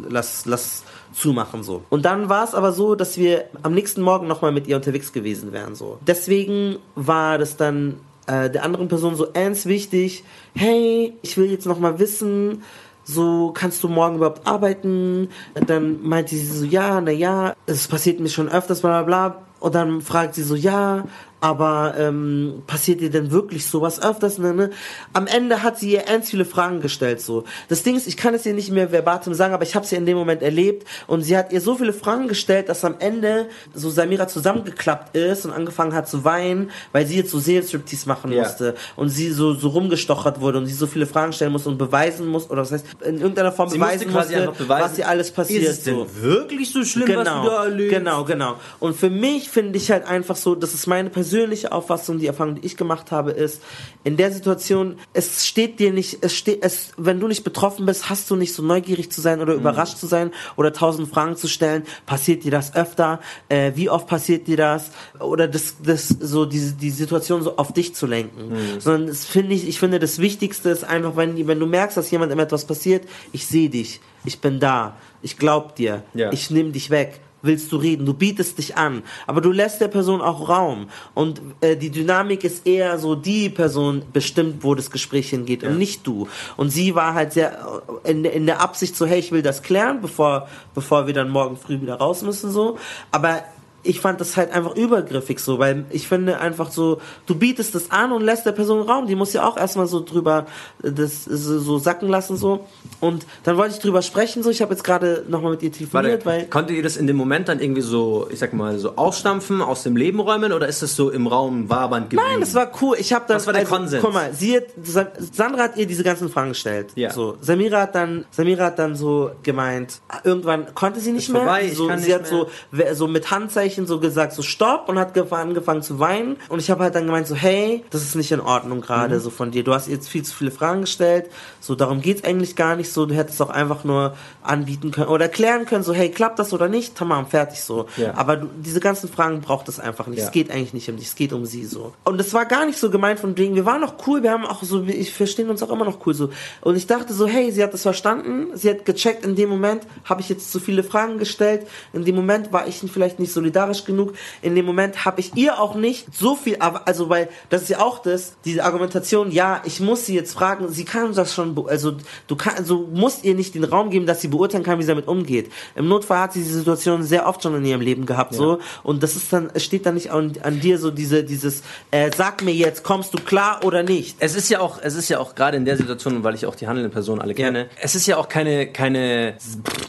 lass, lass zumachen, so. Und dann war es aber so, dass wir am nächsten Morgen nochmal mit ihr unterwegs gewesen wären, so. Deswegen war das dann äh, der anderen Person so ernst wichtig, hey, ich will jetzt nochmal wissen, so, kannst du morgen überhaupt arbeiten? Dann meinte sie so, ja, na ja, es passiert mir schon öfters, bla bla bla. Und dann fragt sie so, ja, aber ähm, passiert dir denn wirklich sowas öfters? Ne, ne? Am Ende hat sie ihr ernst viele Fragen gestellt. So, das Ding ist, ich kann es ihr nicht mehr verbatim sagen, aber ich habe sie in dem Moment erlebt und sie hat ihr so viele Fragen gestellt, dass am Ende so Samira zusammengeklappt ist und angefangen hat zu weinen, weil sie jetzt so Seelenstriptease machen Ja. musste und sie so so rumgestochert wurde und sie so viele Fragen stellen musste und beweisen muss oder das heißt in irgendeiner Form Sie beweisen musste, beweisen, was ihr alles passiert. Ist es denn so. wirklich so schlimm, was du da erlebst? Genau, genau. Und für mich finde ich halt einfach so, das ist meine persönliche Auffassung, die Erfahrung, die ich gemacht habe, ist, in der Situation, es steht dir nicht, es steht, es, wenn du nicht betroffen bist, hast du nicht so neugierig zu sein Mhm. oder überrascht zu sein oder tausend Fragen zu stellen. Passiert dir das öfter? Äh, wie oft passiert dir das? Oder das, das, so, diese, die Situation so auf dich zu lenken. Mhm. Sondern das finde ich, ich finde, das Wichtigste ist einfach, wenn, wenn du merkst, dass jemandem etwas passiert, ich sehe dich, ich bin da, ich glaub dir, Ja. ich nehme dich weg. Willst du reden? Du bietest dich an, aber du lässt der Person auch Raum. Und äh, die Dynamik ist eher so, die Person bestimmt, wo das Gespräch hingeht und nicht du. Und sie war halt sehr äh, in, in der Absicht so, hey, ich will das klären, bevor, bevor wir dann morgen früh wieder raus müssen, so. Aber ich fand das halt einfach übergriffig so, weil ich finde einfach so, du bietest das an und lässt der Person Raum. Die muss ja auch erstmal so drüber äh, das so, so sacken lassen so. Und dann wollte ich drüber sprechen so. Ich habe jetzt gerade nochmal mit ihr telefoniert, Warte, weil konntet ihr das in dem Moment dann irgendwie so, ich sag mal, so ausstampfen, aus dem Leben räumen oder ist das so im Raum wabernd geblieben? Nein, das war cool. Ich habe dann. Was war der Konsens? Guck mal, sie hat, Sa- Sandra hat ihr diese ganzen Fragen gestellt. Ja. So, Samira hat dann, Samira hat dann so gemeint, irgendwann konnte sie nicht mehr. vorbei, ich so, sie hat so, we- so mit Handzeichen so gesagt, so stopp und hat gef- angefangen zu weinen. Und ich habe halt dann gemeint so, hey, das ist nicht in Ordnung gerade Mhm. so von dir. Du hast jetzt viel zu viele Fragen gestellt. So, darum geht's eigentlich gar nicht so. Du hättest doch einfach nur anbieten können oder klären können, so, hey, klappt das oder nicht? Tamam, fertig so. Ja. Aber du, diese ganzen Fragen braucht es einfach nicht. Ja. Es geht eigentlich nicht um dich, es geht um sie so. Und es war gar nicht so gemeint von wegen, wir waren noch cool, wir haben auch so, ich verstehen uns auch immer noch cool so. Und ich dachte so, hey, sie hat das verstanden, sie hat gecheckt, in dem Moment habe ich jetzt zu viele Fragen gestellt, in dem Moment war ich vielleicht nicht solidarisch genug, in dem Moment habe ich ihr auch nicht so viel, also weil, das ist ja auch das, diese Argumentation, ja, ich muss sie jetzt fragen, sie kann das schon, also du kannst, also musst ihr nicht den Raum geben, dass sie beurteilen kann, wie sie damit umgeht. Im Notfall hat sie diese Situation sehr oft schon in ihrem Leben gehabt, so, und das ist dann, es steht dann nicht an, an dir so diese, dieses, äh, sag mir jetzt, kommst du klar oder nicht? Es ist ja auch, es ist ja auch gerade in der Situation, weil ich auch die handelnden Personen alle kenne, es ist ja auch keine, keine,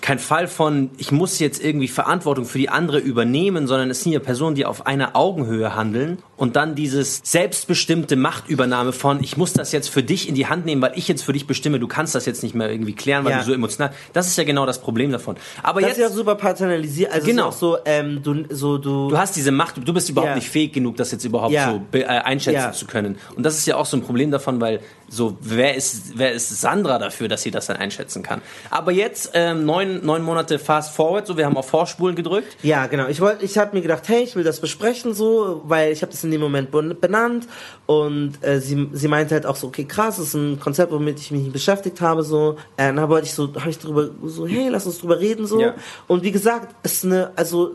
kein Fall von, ich muss jetzt irgendwie Verantwortung für die andere übernehmen, Personen, sondern es sind ja Personen, die auf einer Augenhöhe handeln und dann dieses selbstbestimmte Machtübernahme von, ich muss das jetzt für dich in die Hand nehmen, weil ich jetzt für dich bestimme, du kannst das jetzt nicht mehr irgendwie klären, weil Ja. du so emotional, das ist ja genau das Problem davon. Aber Das jetzt, ist ja auch super paternalisiert. Also Genau. so, ähm, du, so du. du hast diese Macht, du bist überhaupt Ja. nicht fähig genug, das jetzt überhaupt Ja. so äh, einschätzen zu können. Und das ist ja auch so ein Problem davon, weil so, wer ist, wer ist Sandra dafür, dass sie das dann einschätzen kann? Aber jetzt, ähm, neun, neun Monate fast forward, so, wir haben auf Vorspulen gedrückt. Ja, genau. Ich wollte, ich habe mir gedacht, hey, ich will das besprechen so, weil ich habe das in dem Moment ben- benannt und äh, sie, sie meinte halt auch so, okay, krass, das ist ein Konzept, womit ich mich beschäftigt habe so. Äh, dann wollte ich so, habe ich drüber so, hey, lass uns drüber reden so. Ja. Und wie gesagt, ist eine, also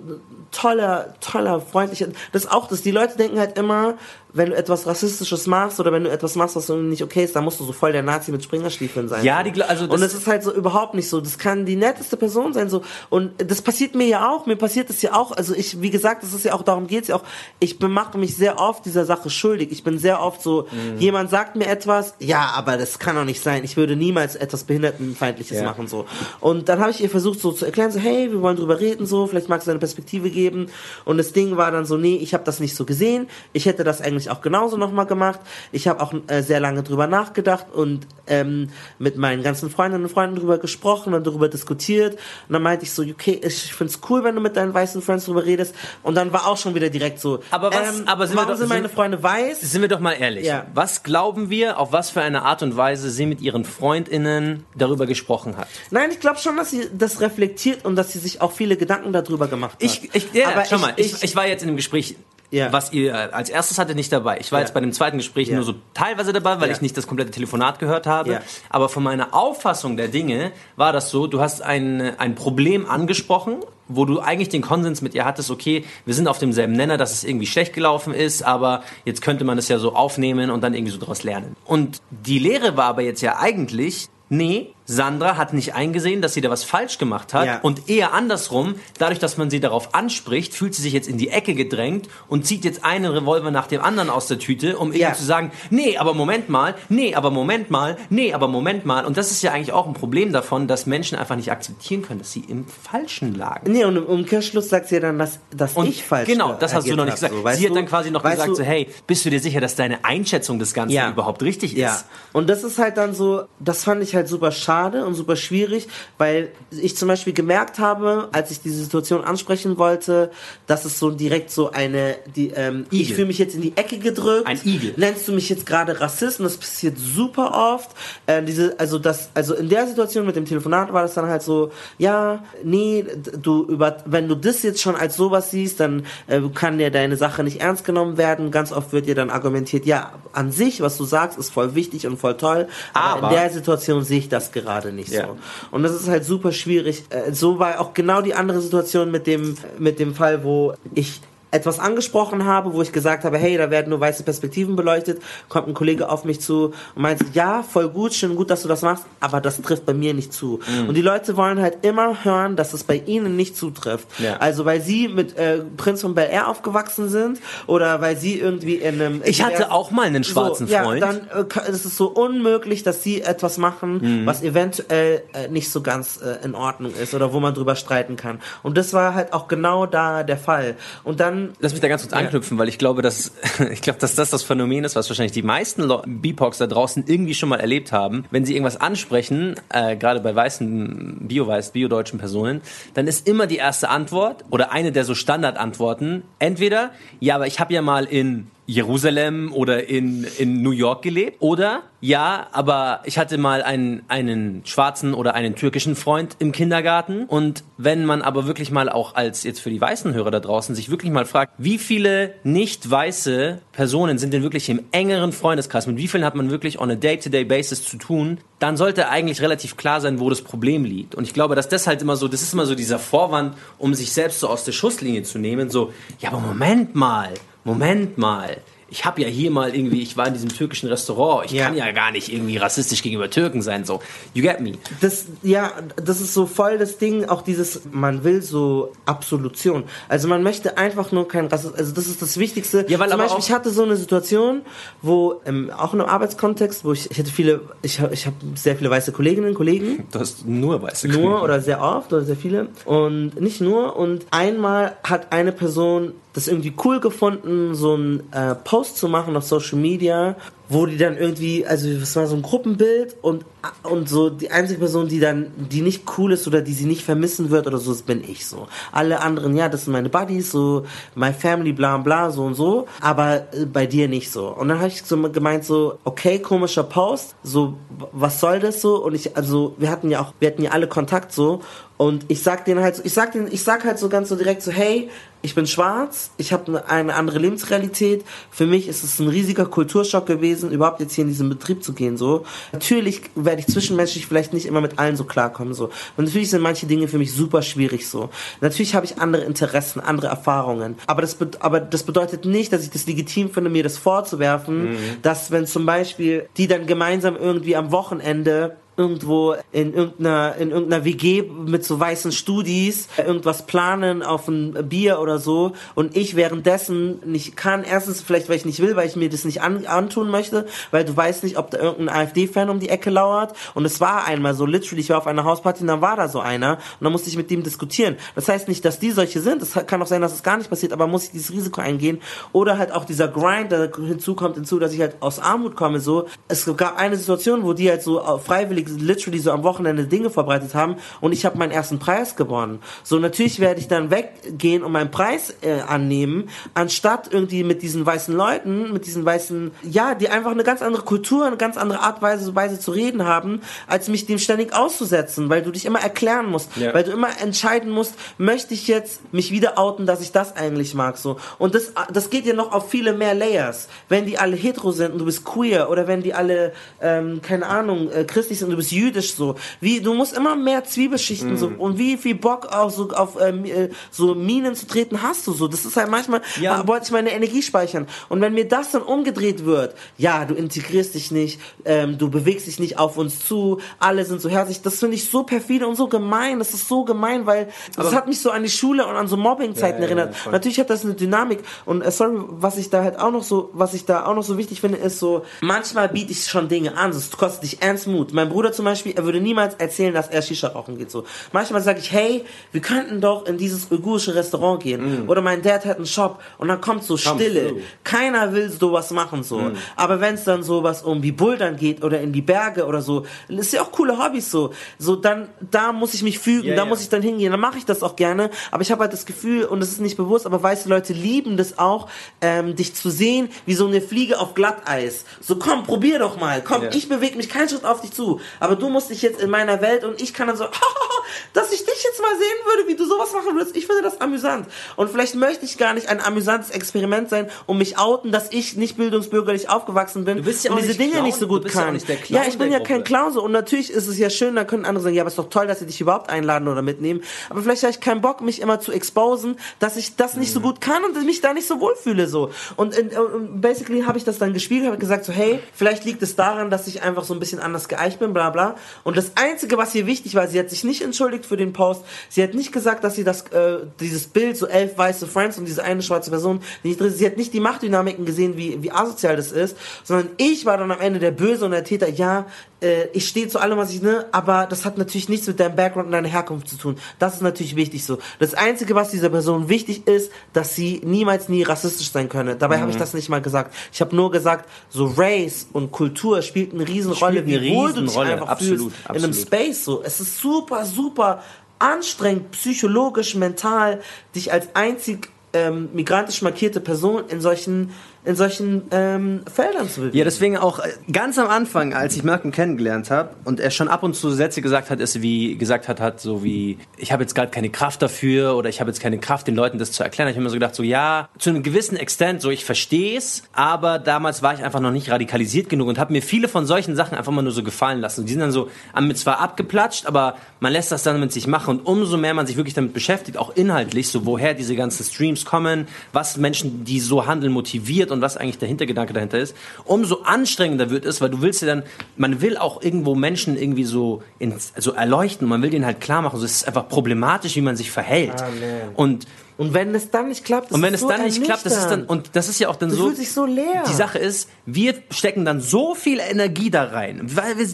toller, toller, freundlicher. Das ist auch, das. Die Leute denken halt immer, wenn du etwas rassistisches machst oder wenn du etwas machst, was irgendwie nicht okay ist, dann musst du so voll der Nazi mit Springerstiefeln sein. Ja, die also und das- das ist halt so überhaupt nicht so. Das kann die netteste Person sein so. Und das passiert mir ja auch. Mir passiert das ja auch. Also ich, wie gesagt, das ist ja auch darum geht's ja auch. Ich mache mich sehr oft dieser Sache schuldig. Ich bin sehr oft so. Mhm. Jemand sagt mir etwas, ja, aber das kann doch nicht sein. Ich würde niemals etwas behindertenfeindliches Ja. machen so. Und dann habe ich ihr versucht so zu erklären so, hey, wir wollen drüber reden so. Vielleicht magst du eine Perspektive geben. Und das Ding war dann so, nee, ich habe das nicht so gesehen. Ich hätte das eigentlich auch genauso nochmal gemacht. Ich habe auch äh, sehr lange drüber nachgedacht und ähm, mit meinen ganzen Freundinnen und Freunden drüber gesprochen und darüber diskutiert. Und dann meinte ich so, okay, ich find's cool, wenn du mit deinen weißen Friends drüber redest. Und dann war auch schon wieder direkt so, Aber was- ähm, aber sind wir warum doch- sind meine Freunde weiß? Sind wir doch mal ehrlich. Ja. Was glauben wir, auf was für eine Art und Weise sie mit ihren FreundInnen darüber gesprochen hat? Nein, ich glaube schon, dass sie das reflektiert und dass sie sich auch viele Gedanken darüber gemacht hat. Ich, ich, ja, Aber schau mal, ich, ich, ich war jetzt in dem Gespräch, Ja. was ihr als erstes hatte, nicht dabei. Ich war Ja. jetzt bei dem zweiten Gespräch Ja. nur so teilweise dabei, weil ich nicht das komplette Telefonat gehört habe. Aber von meiner Auffassung der Dinge war das so, du hast ein, ein Problem angesprochen, wo du eigentlich den Konsens mit ihr hattest, okay, wir sind auf demselben Nenner, dass es irgendwie schlecht gelaufen ist, aber jetzt könnte man es ja so aufnehmen und dann irgendwie so daraus lernen. Und die Lehre war aber jetzt ja eigentlich, nee, Sandra hat nicht eingesehen, dass sie da was falsch gemacht hat Ja. und eher andersrum, dadurch, dass man sie darauf anspricht, fühlt sie sich jetzt in die Ecke gedrängt und zieht jetzt einen Revolver nach dem anderen aus der Tüte, um Ja. zu sagen, nee, aber Moment mal, nee, aber Moment mal, nee, aber Moment mal. Und das ist ja eigentlich auch ein Problem davon, dass Menschen einfach nicht akzeptieren können, dass sie im Falschen lagen. Nee, und im Umkehrschluss sagt sie ja dann, dass, dass Und ich falsch genau, das hast du noch nicht gesagt. so, sie hat du? dann quasi noch gesagt, so, hey, bist du dir sicher, dass deine Einschätzung des Ganzen Ja. überhaupt richtig Ja, ist? und das ist halt dann so, das fand ich halt super schade und super schwierig, weil ich zum Beispiel gemerkt habe, als ich diese Situation ansprechen wollte, dass es so direkt so eine, die, ähm, ich Igel. fühle mich jetzt in die Ecke gedrückt. Ein Igel. Nennst du mich jetzt gerade Rassist? Und das passiert super oft. Äh, diese, also das, also in der Situation mit dem Telefonat war das dann halt so, ja, nee, du über, wenn du das jetzt schon als sowas siehst, dann äh, kann dir deine Sache nicht ernst genommen werden. Ganz oft wird dir dann argumentiert, ja, an sich, was du sagst, ist voll wichtig und voll toll, aber, Aber- in der Situation sehe ich das gerade nicht Ja. so. Und das ist halt super schwierig. Äh, so war auch genau die andere Situation mit dem, mit dem Fall, wo ich etwas angesprochen habe, wo ich gesagt habe, hey, da werden nur weiße Perspektiven beleuchtet, kommt ein Kollege auf mich zu und meint, ja, voll gut, schön gut, dass du das machst, aber das trifft bei mir nicht zu. Mhm. Und die Leute wollen halt immer hören, dass es bei ihnen nicht zutrifft. Ja. Also weil sie mit äh, Prinz von Bel Air aufgewachsen sind oder weil sie irgendwie in einem Ich hatte auch mal einen schwarzen so, Freund. Ja, dann äh, ka- es ist so unmöglich, dass sie etwas machen, Mhm. was eventuell äh, nicht so ganz äh, in Ordnung ist oder wo man drüber streiten kann. Und das war halt auch genau da der Fall. Und dann Lass mich da ganz kurz anknüpfen, weil ich glaube, dass ich glaube, dass das das Phänomen ist, was wahrscheinlich die meisten Lo- BIPOCs da draußen irgendwie schon mal erlebt haben. Wenn sie irgendwas ansprechen, äh, gerade bei weißen, bio-weiß, bio-deutschen Personen, dann ist immer die erste Antwort oder eine der so Standardantworten entweder ja, aber ich habe ja mal in Jerusalem oder in, in New York gelebt. Oder ja, aber ich hatte mal einen, einen schwarzen oder einen türkischen Freund im Kindergarten. Und wenn man aber wirklich mal auch als jetzt für die weißen Hörer da draußen sich wirklich mal fragt, wie viele nicht weiße Personen sind denn wirklich im engeren Freundeskreis, mit wie vielen hat man wirklich on a day-to-day basis zu tun, dann sollte eigentlich relativ klar sein, wo das Problem liegt. Und ich glaube, dass das halt immer so, das ist immer so dieser Vorwand, um sich selbst so aus der Schusslinie zu nehmen, so, ja, aber Moment mal, Moment mal. ich habe ja hier mal irgendwie, ich war in diesem türkischen Restaurant, ich ja. kann ja gar nicht irgendwie rassistisch gegenüber Türken sein, so. You get me? Das, ja, das ist so voll das Ding, auch dieses, man will so Absolution. Also man möchte einfach nur kein Rassismus, also das ist das Wichtigste. Ja, weil Zum Beispiel, ich hatte so eine Situation, wo, ähm, auch in einem Arbeitskontext, wo ich, ich hatte viele, ich, ich habe sehr viele weiße Kolleginnen und Kollegen. Du hast nur weiße Kollegen. Nur oder sehr oft oder sehr viele. Und nicht nur. Und einmal hat eine Person das irgendwie cool gefunden, so einen äh, Post zu machen auf Social Media, wo die dann irgendwie, also es war so ein Gruppenbild und, und so die einzige Person, die dann, die nicht cool ist oder die sie nicht vermissen wird oder so, das bin ich so. Alle anderen, ja, das sind meine Buddies, so, my family, bla bla, so und so, aber äh, bei dir nicht so. Und dann habe ich so gemeint so, okay, komischer Post, so, was soll das so? Und ich, also, wir hatten ja auch, wir hatten ja alle Kontakt so und ich sag denen halt, ich sag denen, ich sag halt so ganz so direkt so, hey, ich bin schwarz, ich habe eine andere Lebensrealität. Für mich ist es ein riesiger Kulturschock gewesen, überhaupt jetzt hier in diesen Betrieb zu gehen. So natürlich werde ich zwischenmenschlich vielleicht nicht immer mit allen so klarkommen. So und natürlich sind manche Dinge für mich super schwierig. So natürlich habe ich andere Interessen, andere Erfahrungen. Aber das, aber das bedeutet nicht, dass ich das legitim finde, mir das vorzuwerfen, mhm. dass wenn zum Beispiel die dann gemeinsam irgendwie am Wochenende irgendwo in irgendeiner, in irgendeiner WG mit so weißen Studis irgendwas planen auf ein Bier oder so und ich währenddessen nicht kann. Erstens vielleicht, weil ich nicht will, weil ich mir das nicht an, antun möchte, weil du weißt nicht, ob da irgendein AfD-Fan um die Ecke lauert. Und es war einmal so, literally, ich war auf einer Hausparty und dann war da so einer und dann musste ich mit dem diskutieren. Das heißt nicht, dass die solche sind. Es kann auch sein, dass es gar nicht passiert, aber muss ich dieses Risiko eingehen. Oder halt auch dieser Grind, der hinzukommt hinzu, dass ich halt aus Armut komme, so. Es gab eine Situation, wo die halt so freiwillig literally so am Wochenende Dinge verbreitet haben und ich habe meinen ersten Preis gewonnen. So natürlich werde ich dann weggehen und meinen Preis äh, annehmen, anstatt irgendwie mit diesen weißen Leuten, mit diesen weißen, ja, die einfach eine ganz andere Kultur, eine ganz andere Art Weise, Weise zu reden haben, als mich dem ständig auszusetzen, weil du dich immer erklären musst, ja. weil du immer entscheiden musst, möchte ich jetzt mich wieder outen, dass ich das eigentlich mag so. Und das das geht ja noch auf viele mehr Layers. Wenn die alle hetero sind und du bist queer oder wenn die alle ähm, keine Ahnung äh, christlich sind und du bist jüdisch so. Wie du musst immer mehr Zwiebelschichten mm. so und wie viel Bock auf so auf ähm, äh, so Minen zu treten hast du so. Das ist halt manchmal ja. wollte ich meine Energie speichern und wenn mir das dann umgedreht wird, ja, du integrierst dich nicht, ähm, du bewegst dich nicht auf uns zu, alle sind so herzlich. Das finde ich so perfide und so gemein. Das ist so gemein, weil das hat mich so an die Schule und an so Mobbing-Zeiten ja, erinnert. Ja, Natürlich hat das eine Dynamik und äh, sorry, was ich da halt auch noch so, was ich da auch noch so wichtig finde, ist so manchmal biete ich schon Dinge an, es kostet dich ernst Mut. Mein Bruder zum Beispiel, er würde niemals erzählen, dass er Shisha rauchen geht. So. Manchmal sage ich, hey, wir könnten doch in dieses uigurische Restaurant gehen. Mm. Oder mein Dad hat einen Shop und dann kommt so Stille. Keiner will sowas machen so. Mm. Aber wenn es dann sowas um wie Bouldern geht oder in die Berge oder so, das ist ja auch coole Hobbys so. So dann, da muss ich mich fügen, yeah, da yeah. muss ich dann hingehen. Dann mache ich das auch gerne. Aber ich habe halt das Gefühl und es ist nicht bewusst, aber weiße Leute lieben das auch, ähm, dich zu sehen wie so eine Fliege auf Glatteis. So komm, probier doch mal. Komm, yeah. ich bewege mich keinen Schritt auf dich zu, aber du musst dich jetzt in meiner Welt und ich kann dann so, dass ich dich jetzt mal sehen würde, wie du sowas machen würdest. Ich finde das amüsant. Und vielleicht möchte ich gar nicht ein amüsantes Experiment sein und mich outen, dass ich nicht bildungsbürgerlich aufgewachsen bin du bist ja und diese Dinge Clown, nicht so gut kann. Ja, ja, ich bin ja kein Clown so. Und natürlich ist es ja schön, da können andere sagen, ja, aber ist doch toll, dass sie dich überhaupt einladen oder mitnehmen. Aber vielleicht habe ich keinen Bock, mich immer zu exposen, dass ich das nicht mhm. so gut kann und mich da nicht so wohlfühle so. Und, und basically habe ich das dann gespielt, habe gesagt so, hey, vielleicht liegt es daran, dass ich einfach so ein bisschen anders geeicht bin, bla bla. Und das Einzige, was hier wichtig war, sie hat sich nicht entschuldigt für den Post. Sie hat nicht gesagt, dass sie das, äh, dieses Bild, so elf weiße Friends und diese eine schwarze Person, nicht, sie hat nicht die Machtdynamiken gesehen, wie, wie asozial das ist, sondern ich war dann am Ende der Böse und der Täter. Ja, äh, ich stehe zu allem, was ich, ne, aber das hat natürlich nichts mit deinem Background und deiner Herkunft zu tun. Das ist natürlich wichtig so. Das Einzige, was dieser Person wichtig ist, dass sie niemals nie rassistisch sein könne. Dabei mhm. habe ich das nicht mal gesagt. Ich habe nur gesagt, so Race und Kultur spielt eine Riesenrolle, wie wohl du dich einfach absolut, fühlst absolut. in einem Space so. Es ist super, super anstrengend, psychologisch, mental, dich als einzig ähm, migrantisch markierte Person in solchen in solchen ähm, Feldern zu bewegen. Ja, deswegen auch äh, ganz am Anfang, als ich Malcolm kennengelernt habe und er schon ab und zu Sätze gesagt hat, ist wie gesagt hat, hat so wie ich habe jetzt gerade keine Kraft dafür oder ich habe jetzt keine Kraft, den Leuten das zu erklären. Ich habe mir so gedacht, so ja, zu einem gewissen Extent, so ich verstehe es, aber damals war ich einfach noch nicht radikalisiert genug und habe mir viele von solchen Sachen einfach mal nur so gefallen lassen. Die sind dann so an mir zwar abgeplatscht, aber man lässt das dann mit sich machen und umso mehr man sich wirklich damit beschäftigt, auch inhaltlich, so woher diese ganzen Streams kommen, was Menschen, die so handeln, motiviert und und was eigentlich der Hintergedanke dahinter ist, umso anstrengender wird es, weil du willst ja dann, man will auch irgendwo Menschen irgendwie so, ins, so erleuchten, man will denen halt klar machen, so, es ist einfach problematisch, wie man sich verhält. Amen. Und Und wenn es dann nicht klappt, und wenn es so dann nicht klappt, das ist dann, und das ist ja auch dann Du so. fühlst dich so leer. Die Sache ist, wir stecken dann so viel Energie da rein, weil wir,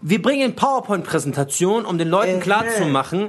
wir bringen PowerPoint-Präsentationen, um den Leuten Äh, klarzumachen,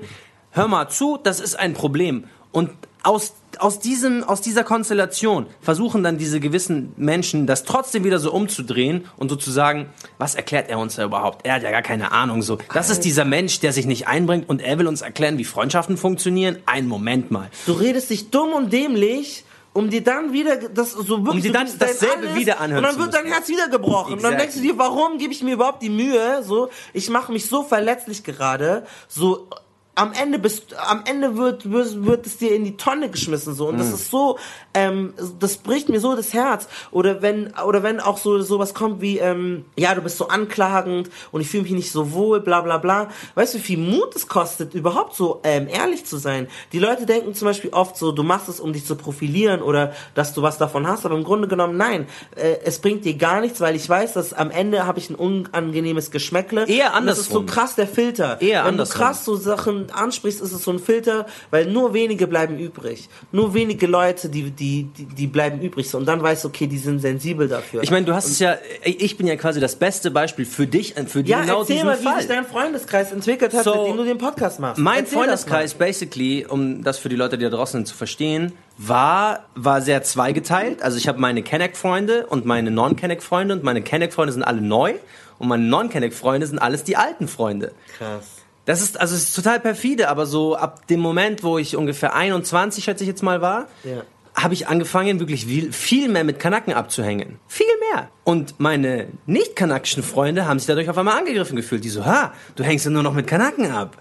hör mal zu, das ist ein Problem. Und aus, aus, diesem, aus dieser Konstellation versuchen dann diese gewissen Menschen, das trotzdem wieder so umzudrehen und so zu sagen, was erklärt er uns da überhaupt? Er hat ja gar keine Ahnung. So, das ist dieser Mensch, der sich nicht einbringt und er will uns erklären, wie Freundschaften funktionieren. Ein Moment mal. Du redest dich dumm und dämlich, um dir dann wieder das so wirklich Um dir dann dasselbe alles wieder anhören und dann wird dein. Herz wieder gebrochen. Und dann Exactly. denkst du dir, warum gebe ich mir überhaupt die Mühe? So, ich mache mich so verletzlich gerade, so am Ende bist am Ende wird, wird wird es dir in die Tonne geschmissen so. Und Mhm. das ist so ähm, das bricht mir so das Herz. Oder wenn oder wenn auch so sowas kommt wie ähm, ja du bist so anklagend und ich fühle mich nicht so wohl bla bla bla. Weißt du wie viel Mut es kostet überhaupt so ähm, ehrlich zu sein? Die Leute denken zum Beispiel oft so du machst es um dich zu profilieren oder dass du was davon hast. Aber im Grunde genommen nein. Äh, es bringt dir gar nichts weil ich weiß dass am Ende habe ich ein unangenehmes Geschmäckle. Eher und das ist so andersrum. krass der Filter. Eher wenn andersrum. du krass so Sachen ansprichst, ist es so ein Filter, weil nur wenige bleiben übrig. Nur wenige Leute, die, die, die, die bleiben übrig. So, Und dann weißt du, okay, die sind sensibel dafür. Ich meine, du hast es ja, ich bin ja quasi das beste Beispiel für dich, für ja, genau erzähl diesen mal, wie Fall. sich dein Freundeskreis entwickelt hat, So, mit dem du den Podcast machst. Mein Erzähl Freundeskreis, basically, um das für die Leute, die da draußen sind, zu verstehen, war, war sehr zweigeteilt. Also ich habe meine Kenneck-Freunde und meine Non-Kenneck-Freunde und meine Kenneck-Freunde sind alle neu und meine Non-Kenneck-Freunde sind alles die alten Freunde. Krass. Das ist, also es ist total perfide, aber so ab dem Moment, wo ich ungefähr 21, schätze ich jetzt mal war, Ja. habe ich angefangen, wirklich viel, viel mehr mit Kanaken abzuhängen. Viel mehr. Und meine nicht-kanakischen Freunde haben sich dadurch auf einmal angegriffen gefühlt. Die so, ha, du hängst ja nur noch mit Kanaken ab.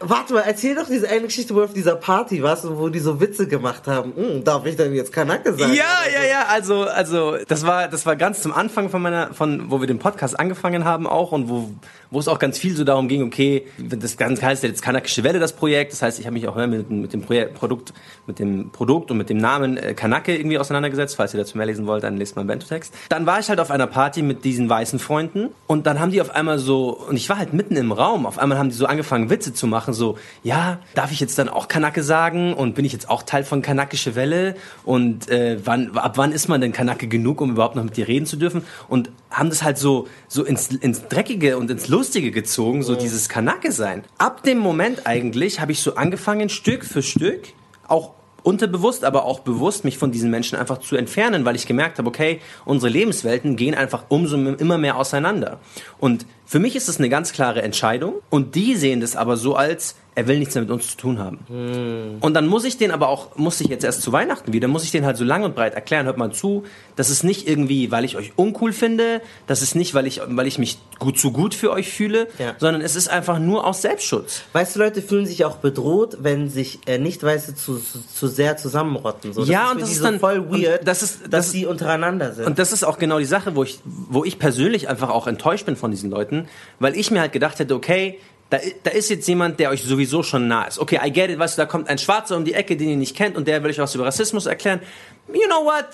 Warte mal, erzähl doch diese eine Geschichte, wo du auf dieser Party warst und wo die so Witze gemacht haben. Hm, darf ich denn jetzt Kanake sagen? Ja, ja, ja, also, also, das war, das war ganz zum Anfang von meiner, von, wo wir den Podcast angefangen haben auch und wo, wo es auch ganz viel so darum ging, okay, das Ganze heißt jetzt Kanakische Welle, das Projekt, das heißt, ich habe mich auch mit, mit dem Projekt, Produkt, mit dem Produkt und mit dem Namen äh, Kanake irgendwie auseinandergesetzt, falls ihr dazu mehr lesen wollt, dann lest mal einen Bento-Text. Dann war ich halt auf einer Party mit diesen weißen Freunden und dann haben die auf einmal so, und ich war halt mitten im Raum, auf einmal haben die so angefangen Witze zu machen, so, ja, darf ich jetzt dann auch Kanake sagen und bin ich jetzt auch Teil von Kanakische Welle und äh, wann, ab wann ist man denn Kanake genug, um überhaupt noch mit dir reden zu dürfen und haben das halt so, so ins, ins Dreckige und ins Lustige gezogen, so dieses Kanake sein. Ab dem Moment eigentlich habe ich so angefangen, Stück für Stück, auch unterbewusst, aber auch bewusst, mich von diesen Menschen einfach zu entfernen, weil ich gemerkt habe, okay, unsere Lebenswelten gehen einfach umso immer mehr auseinander. Und für mich ist das eine ganz klare Entscheidung und die sehen das aber so als, er will nichts mehr mit uns zu tun haben. Und dann muss ich den aber auch, muss ich jetzt erst zu Weihnachten wieder, muss ich den halt so lang und breit erklären, hört mal zu, das ist nicht irgendwie, weil ich euch uncool finde, das ist nicht, weil ich, weil ich mich gut zu gut für euch fühle, Ja. sondern es ist einfach nur aus Selbstschutz. Weißt du, Leute fühlen sich auch bedroht, wenn sich äh, nicht Weiße zu, zu, zu sehr zusammenrotten. So. Ja, ist und das ist so dann- voll weird, das ist- dass das- die untereinander sind. Und das ist auch genau die Sache, wo ich, wo ich persönlich einfach auch enttäuscht bin von diesen Leuten, weil ich mir halt gedacht hätte, okay, da, da ist jetzt jemand, der euch sowieso schon nah ist. Okay, I get it, weißt du, da kommt ein Schwarzer um die Ecke, den ihr nicht kennt und der will euch was über Rassismus erklären. You know what?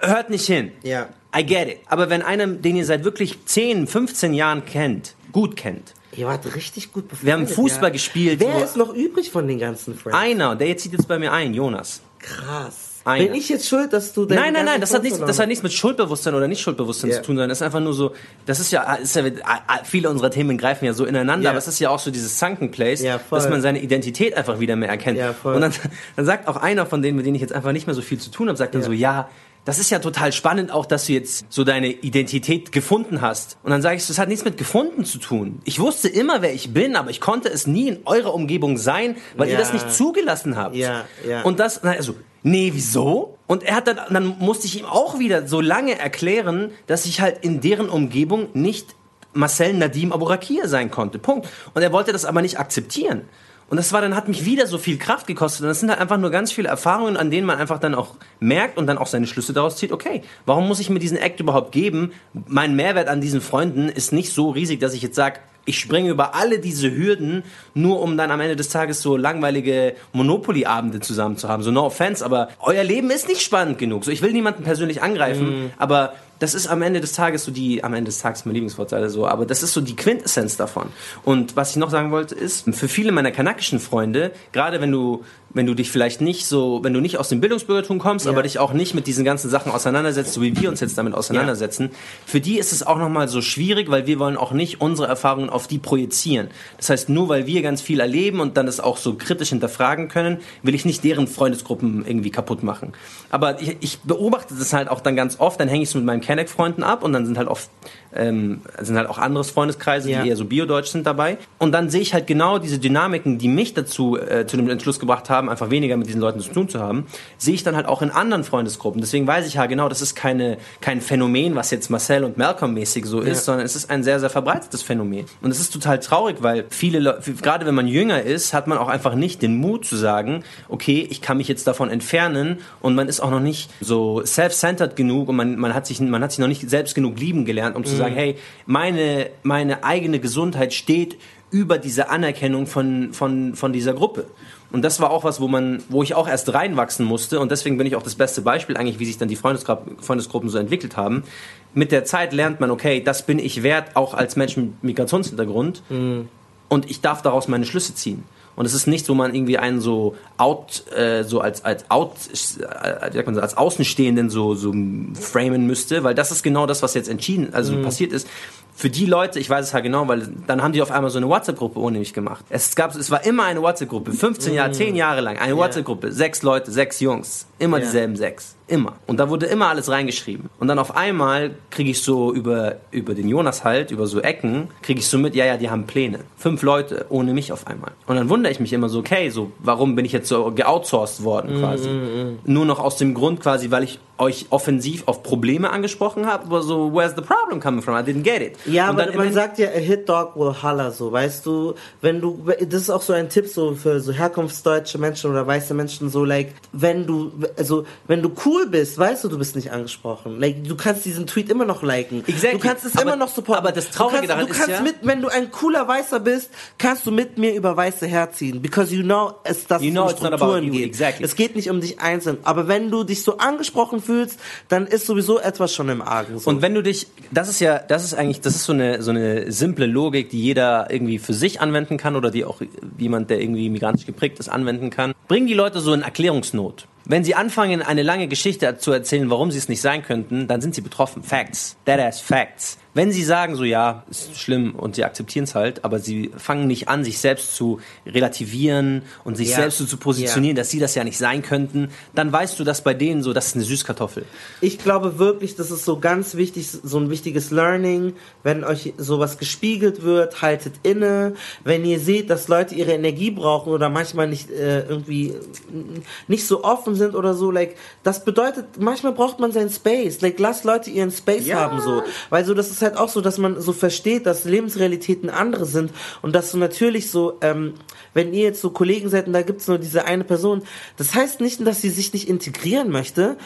Hört nicht hin. Ja. I get it. Aber wenn einer, den ihr seit wirklich 10, 15 Jahren kennt, gut kennt, Ihr wart richtig gut befreundet. Wir haben Fußball ja. gespielt, Wer ist noch übrig von den ganzen Friends? einer, der jetzt zieht jetzt bei mir ein, Jonas. Krass. Einer. Bin ich jetzt schuld, dass du Nein, nein, nein, das hat, nichts, das hat nichts mit Schuldbewusstsein oder nicht Schuldbewusstsein Ja. zu tun, sondern das ist einfach nur so, das ist ja, ist ja viele unserer Themen greifen ja so ineinander, Ja. aber es ist ja auch so dieses Sunken Place, Ja, dass man seine Identität einfach wieder mehr erkennt. Ja. Und dann, dann sagt auch einer von denen, mit denen ich jetzt einfach nicht mehr so viel zu tun habe, sagt dann Ja. so, ja, das ist ja total spannend auch, dass du jetzt so deine Identität gefunden hast. Und dann sage ich, das hat nichts mit gefunden zu tun. Ich wusste immer, wer ich bin, aber ich konnte es nie in eurer Umgebung sein, weil ihr Ja. das nicht zugelassen habt. Ja, ja. Und das, also, nee, wieso? Und er hat dann, dann musste ich ihm auch wieder so lange erklären, dass ich halt in deren Umgebung nicht Marcel Nadim Aborakir sein konnte. Punkt. Und er wollte das aber nicht akzeptieren. Und das war dann, hat mich wieder so viel Kraft gekostet. Und das sind halt einfach nur ganz viele Erfahrungen, an denen man einfach dann auch merkt und dann auch seine Schlüsse daraus zieht. Okay, warum muss ich mir diesen Act überhaupt geben? Mein Mehrwert an diesen Freunden ist nicht so riesig, dass ich jetzt sage, ich springe über alle diese Hürden, nur um dann am Ende des Tages so langweilige Monopoly-Abende zusammen zu haben. So no offense, aber euer Leben ist nicht spannend genug. So, ich will niemanden persönlich angreifen, mm. aber das ist am Ende des Tages so die, am Ende des Tages mein Lieblingsvorteil so, aber das ist so die Quintessenz davon. Und was ich noch sagen wollte ist, für viele meiner kanakischen Freunde, gerade wenn du wenn du dich vielleicht nicht so, wenn du nicht aus dem Bildungsbürgertum kommst, ja. aber dich auch nicht mit diesen ganzen Sachen auseinandersetzt, so wie wir uns jetzt damit auseinandersetzen, ja. für die ist es auch nochmal so schwierig, weil wir wollen auch nicht unsere Erfahrungen auf die projizieren. Das heißt, nur weil wir ganz viel erleben und dann es auch so kritisch hinterfragen können, will ich nicht deren Freundesgruppen irgendwie kaputt machen. Aber ich, ich beobachte das halt auch dann ganz oft, dann hänge ich es mit meinen Kenneck-Freunden ab und dann sind halt oft ähm, sind halt auch andere Freundeskreise, ja. die eher so biodeutsch sind dabei. Und dann sehe ich halt genau diese Dynamiken, die mich dazu äh, zu dem Entschluss gebracht haben, einfach weniger mit diesen Leuten zu tun zu haben, sehe ich dann halt auch in anderen Freundesgruppen. Deswegen weiß ich ja genau, das ist keine, kein Phänomen, was jetzt Marcel und Malcolm mäßig so ist, sondern es ist ein sehr, sehr verbreitetes Phänomen. Und es ist total traurig, weil viele Leute, gerade wenn man jünger ist, hat man auch einfach nicht den Mut zu sagen, okay, ich kann mich jetzt davon entfernen und man ist auch noch nicht so self-centered genug und man, man, hat sich, man hat sich noch nicht selbst genug lieben gelernt, um zu mhm. Sagen, hey, meine, meine eigene Gesundheit steht über diese Anerkennung von, von, von dieser Gruppe. Und das war auch was, wo man, wo ich auch erst reinwachsen musste. Und deswegen bin ich auch das beste Beispiel eigentlich, wie sich dann die Freundesgruppen so entwickelt haben. Mit der Zeit lernt man, okay, das bin ich wert, auch als Mensch mit Migrationshintergrund. Mhm. Und ich darf daraus meine Schlüsse ziehen. Und es ist nicht, wo man irgendwie einen so out, äh, so als als out, äh, so, als Außenstehenden so so framen müsste, weil das ist genau das, was jetzt entschieden, also mhm. passiert ist für die Leute, ich weiß es halt genau, weil dann haben die auf einmal so eine WhatsApp-Gruppe ohne mich gemacht. Es gab, es war immer eine WhatsApp-Gruppe, 15 Jahre, 10 mm. Jahre lang, eine yeah. WhatsApp-Gruppe, sechs Leute, sechs Jungs, immer yeah. dieselben sechs. Immer. Und da wurde immer alles reingeschrieben. Und dann auf einmal kriege ich so über, über den Jonas halt, über so Ecken, kriege ich so mit, ja, ja, die haben Pläne. Fünf Leute ohne mich auf einmal. Und dann wundere ich mich immer so, okay, so, warum bin ich jetzt so geoutsourced worden quasi? Mm, mm, mm. Nur noch aus dem Grund quasi, weil ich euch offensiv auf Probleme angesprochen habe, aber so, where's the problem coming from? I didn't get it. Ja, aber man sagt ja, a hit dog will holler, so, weißt du, wenn du, das ist auch so ein Tipp so für so herkunftsdeutsche Menschen oder weiße Menschen, so, like, wenn du, also, wenn du cool bist, weißt du, du bist nicht angesprochen. Like, du kannst diesen Tweet immer noch liken. Exactly. Du kannst es aber, immer noch supporten. Aber das Traurige du kannst, daran du kannst ist ja, mit, wenn du ein cooler Weißer bist, kannst du mit mir über Weiße herziehen, because you know, es, dass you know um Strukturen geht. Exactly. Es geht nicht um dich einzeln. Aber wenn du dich so angesprochen fühlst, dann ist sowieso etwas schon im Argen. So. Und wenn du dich, das ist ja, das ist eigentlich, das ist so eine, so eine simple Logik, die jeder irgendwie für sich anwenden kann oder die auch jemand, der irgendwie migrantisch geprägt ist, anwenden kann. Bring die Leute so in Erklärungsnot. Wenn sie anfangen, eine lange Geschichte zu erzählen, warum sie es nicht sein könnten, dann sind sie betroffen. Facts. That ass facts. Wenn sie sagen, so ja, ist schlimm und sie akzeptieren es halt, aber sie fangen nicht an, sich selbst zu relativieren und sich ja. selbst so zu positionieren, ja. dass sie das ja nicht sein könnten, dann weißt du, dass bei denen so, das ist eine Süßkartoffel. Ich glaube wirklich, das ist so ganz wichtig, so ein wichtiges Learning. Wenn euch sowas gespiegelt wird, haltet inne. Wenn ihr seht, dass Leute ihre Energie brauchen oder manchmal nicht äh, irgendwie nicht so offen sind oder so, like, das bedeutet, manchmal braucht man seinen Space. Like, lasst Leute ihren Space ja. haben, so. Weil so, das ist halt auch so, dass man so versteht, dass Lebensrealitäten andere sind und dass du natürlich so, ähm, wenn ihr jetzt so Kollegen seid und da gibt's nur diese eine Person, das heißt nicht, dass sie sich nicht integrieren möchte.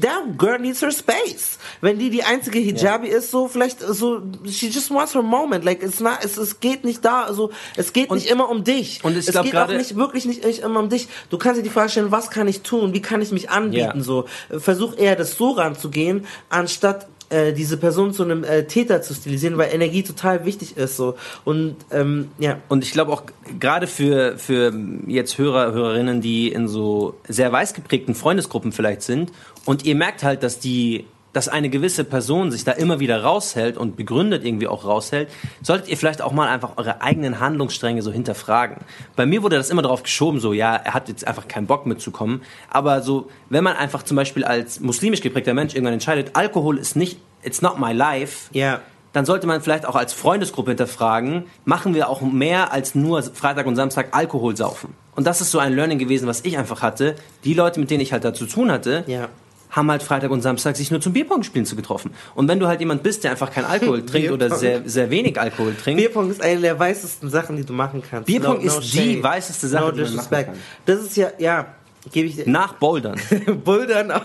That girl needs her space. Wenn die die einzige Hijabi yeah. ist, so vielleicht so, she just wants her moment. Like it's not, es, es geht nicht da, also es geht und, nicht immer um dich. Und ich es glaub, geht auch nicht wirklich nicht, nicht immer um dich. Du kannst dir die Frage stellen, was kann ich tun? Wie kann ich mich anbieten? Yeah. So versuch eher das so ranzugehen, anstatt äh, diese Person zu einem äh, Täter zu stilisieren, weil Energie total wichtig ist so und ähm, ja. Und ich glaube auch gerade für für jetzt Hörer Hörerinnen, die in so sehr weiß geprägten Freundesgruppen vielleicht sind und ihr merkt halt, dass die dass eine gewisse Person sich da immer wieder raushält und begründet irgendwie auch raushält, solltet ihr vielleicht auch mal einfach eure eigenen Handlungsstränge so hinterfragen. Bei mir wurde das immer darauf geschoben, so, ja, er hat jetzt einfach keinen Bock mitzukommen. Aber so, wenn man einfach zum Beispiel als muslimisch geprägter Mensch irgendwann entscheidet, Alkohol ist nicht, it's not my life. Ja. Dann sollte man vielleicht auch als Freundesgruppe hinterfragen, machen wir auch mehr als nur Freitag und Samstag Alkohol saufen. Und das ist so ein Learning gewesen, was ich einfach hatte. Die Leute, mit denen ich halt da zu tun hatte, ja haben halt Freitag und Samstag sich nur zum Bierpong spielen zu getroffen. Und wenn du halt jemand bist, der einfach kein Alkohol trinkt oder sehr, sehr wenig Alkohol trinkt. Bierpong ist eine der weißesten Sachen, die du machen kannst. Bierpong no, no ist shame. die weißeste Sache, no die man machen kann. Das ist ja, ja, gebe ich dir. Nach Bouldern. Bouldern auch.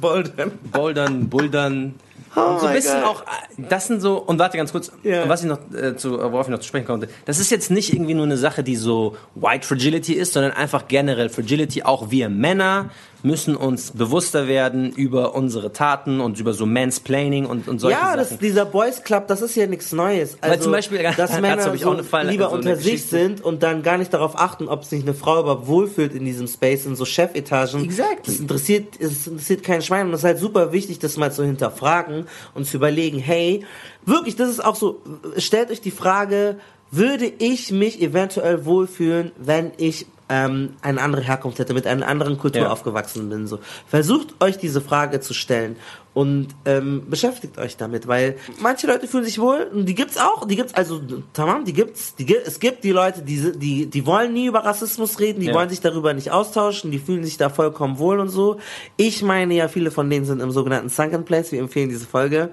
Bouldern. Bouldern, Bouldern. Oh so ein bisschen God. auch, das sind so, und warte ganz kurz, yeah. was ich noch, äh, zu, worauf ich noch zu sprechen konnte, das ist jetzt nicht irgendwie nur eine Sache, die so White Fragility ist, sondern einfach generell Fragility, auch wir Männer müssen uns bewusster werden über unsere Taten und über so Mansplaining und, und solche ja, Sachen. Ja, dieser Boys Club, das ist ja nichts Neues. Also, Weil zum Beispiel, dass Männer so Fall, lieber so unter sich sind und dann gar nicht darauf achten, ob sich eine Frau überhaupt wohlfühlt in diesem Space, in so Chefetagen. Exactly. Das interessiert, das interessiert keinen Schwein und das ist halt super wichtig, das mal zu hinterfragen und zu überlegen, hey, wirklich, das ist auch so, stellt euch die Frage, würde ich mich eventuell wohlfühlen, wenn ich ähm, eine andere Herkunft hätte, mit einer anderen Kultur ja. aufgewachsen bin. So. Versucht euch diese Frage zu stellen und ähm, beschäftigt euch damit, weil manche Leute fühlen sich wohl, und die gibt's auch, die gibt's also tamam, die gibt's, die es gibt die Leute, die die die wollen nie über Rassismus reden, die ja. wollen sich darüber nicht austauschen, die fühlen sich da vollkommen wohl und so. Ich meine ja, viele von denen sind im sogenannten Sunken Place, wir empfehlen diese Folge.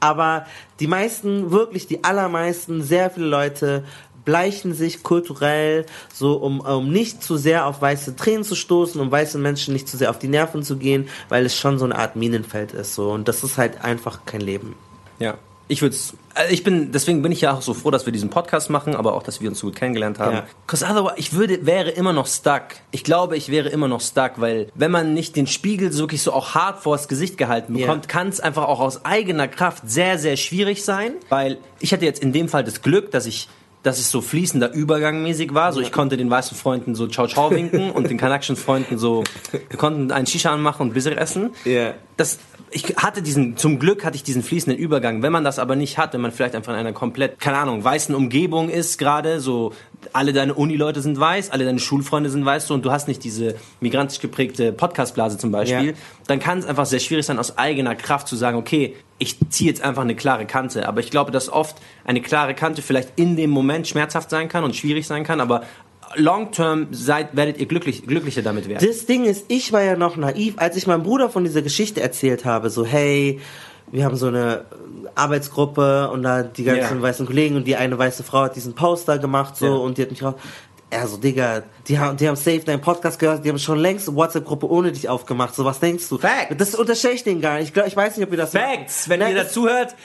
Aber die meisten, wirklich die allermeisten, sehr viele Leute bleichen sich kulturell, so um, um nicht zu sehr auf weiße Tränen zu stoßen, um weißen Menschen nicht zu sehr auf die Nerven zu gehen, weil es schon so eine Art Minenfeld ist. So. Und das ist halt einfach kein Leben. Ja. Ich würde also ich bin, deswegen bin ich ja auch so froh, dass wir diesen Podcast machen, aber auch, dass wir uns so gut kennengelernt haben. Ja. Cause otherwise, ich würde, wäre immer noch stuck. Ich glaube, ich wäre immer noch stuck, weil wenn man nicht den Spiegel so wirklich so auch hart vors Gesicht gehalten bekommt, yeah. kann es einfach auch aus eigener Kraft sehr, sehr schwierig sein, weil ich hatte jetzt in dem Fall das Glück, dass ich dass es so fließender Übergang mäßig war. So, ich konnte den weißen Freunden so Ciao Ciao winken und den kanakischen Freunden so, wir konnten einen Shisha anmachen und Bisser essen. Yeah. Das, ich hatte diesen, zum Glück hatte ich diesen fließenden Übergang. Wenn man das aber nicht hat, wenn man vielleicht einfach in einer komplett, keine Ahnung, weißen Umgebung ist gerade, so alle deine Uni-Leute sind weiß, alle deine Schulfreunde sind weiß so, und du hast nicht diese migrantisch geprägte Podcast-Blase zum Beispiel, ja. dann kann es einfach sehr schwierig sein, aus eigener Kraft zu sagen, okay, ich ziehe jetzt einfach eine klare Kante. Aber ich glaube, dass oft eine klare Kante vielleicht in dem Moment schmerzhaft sein kann und schwierig sein kann, aber long term seid, werdet ihr glücklich, glücklicher damit werden. Das Ding ist, ich war ja noch naiv, als ich meinem Bruder von dieser Geschichte erzählt habe, so hey, wir haben so eine Arbeitsgruppe und da die ganzen yeah. weißen Kollegen und die eine weiße Frau hat diesen Poster gemacht so yeah. und die hat mich raus. Er so, Digga, die haben, die haben safe deinen Podcast gehört, die haben schon längst eine WhatsApp-Gruppe ohne dich aufgemacht. So, was denkst du? Facts. Das unterstelle ich denen gar nicht. Ich, glaub, ich weiß nicht, ob ihr das Facts. Wenn ihr dazu hört,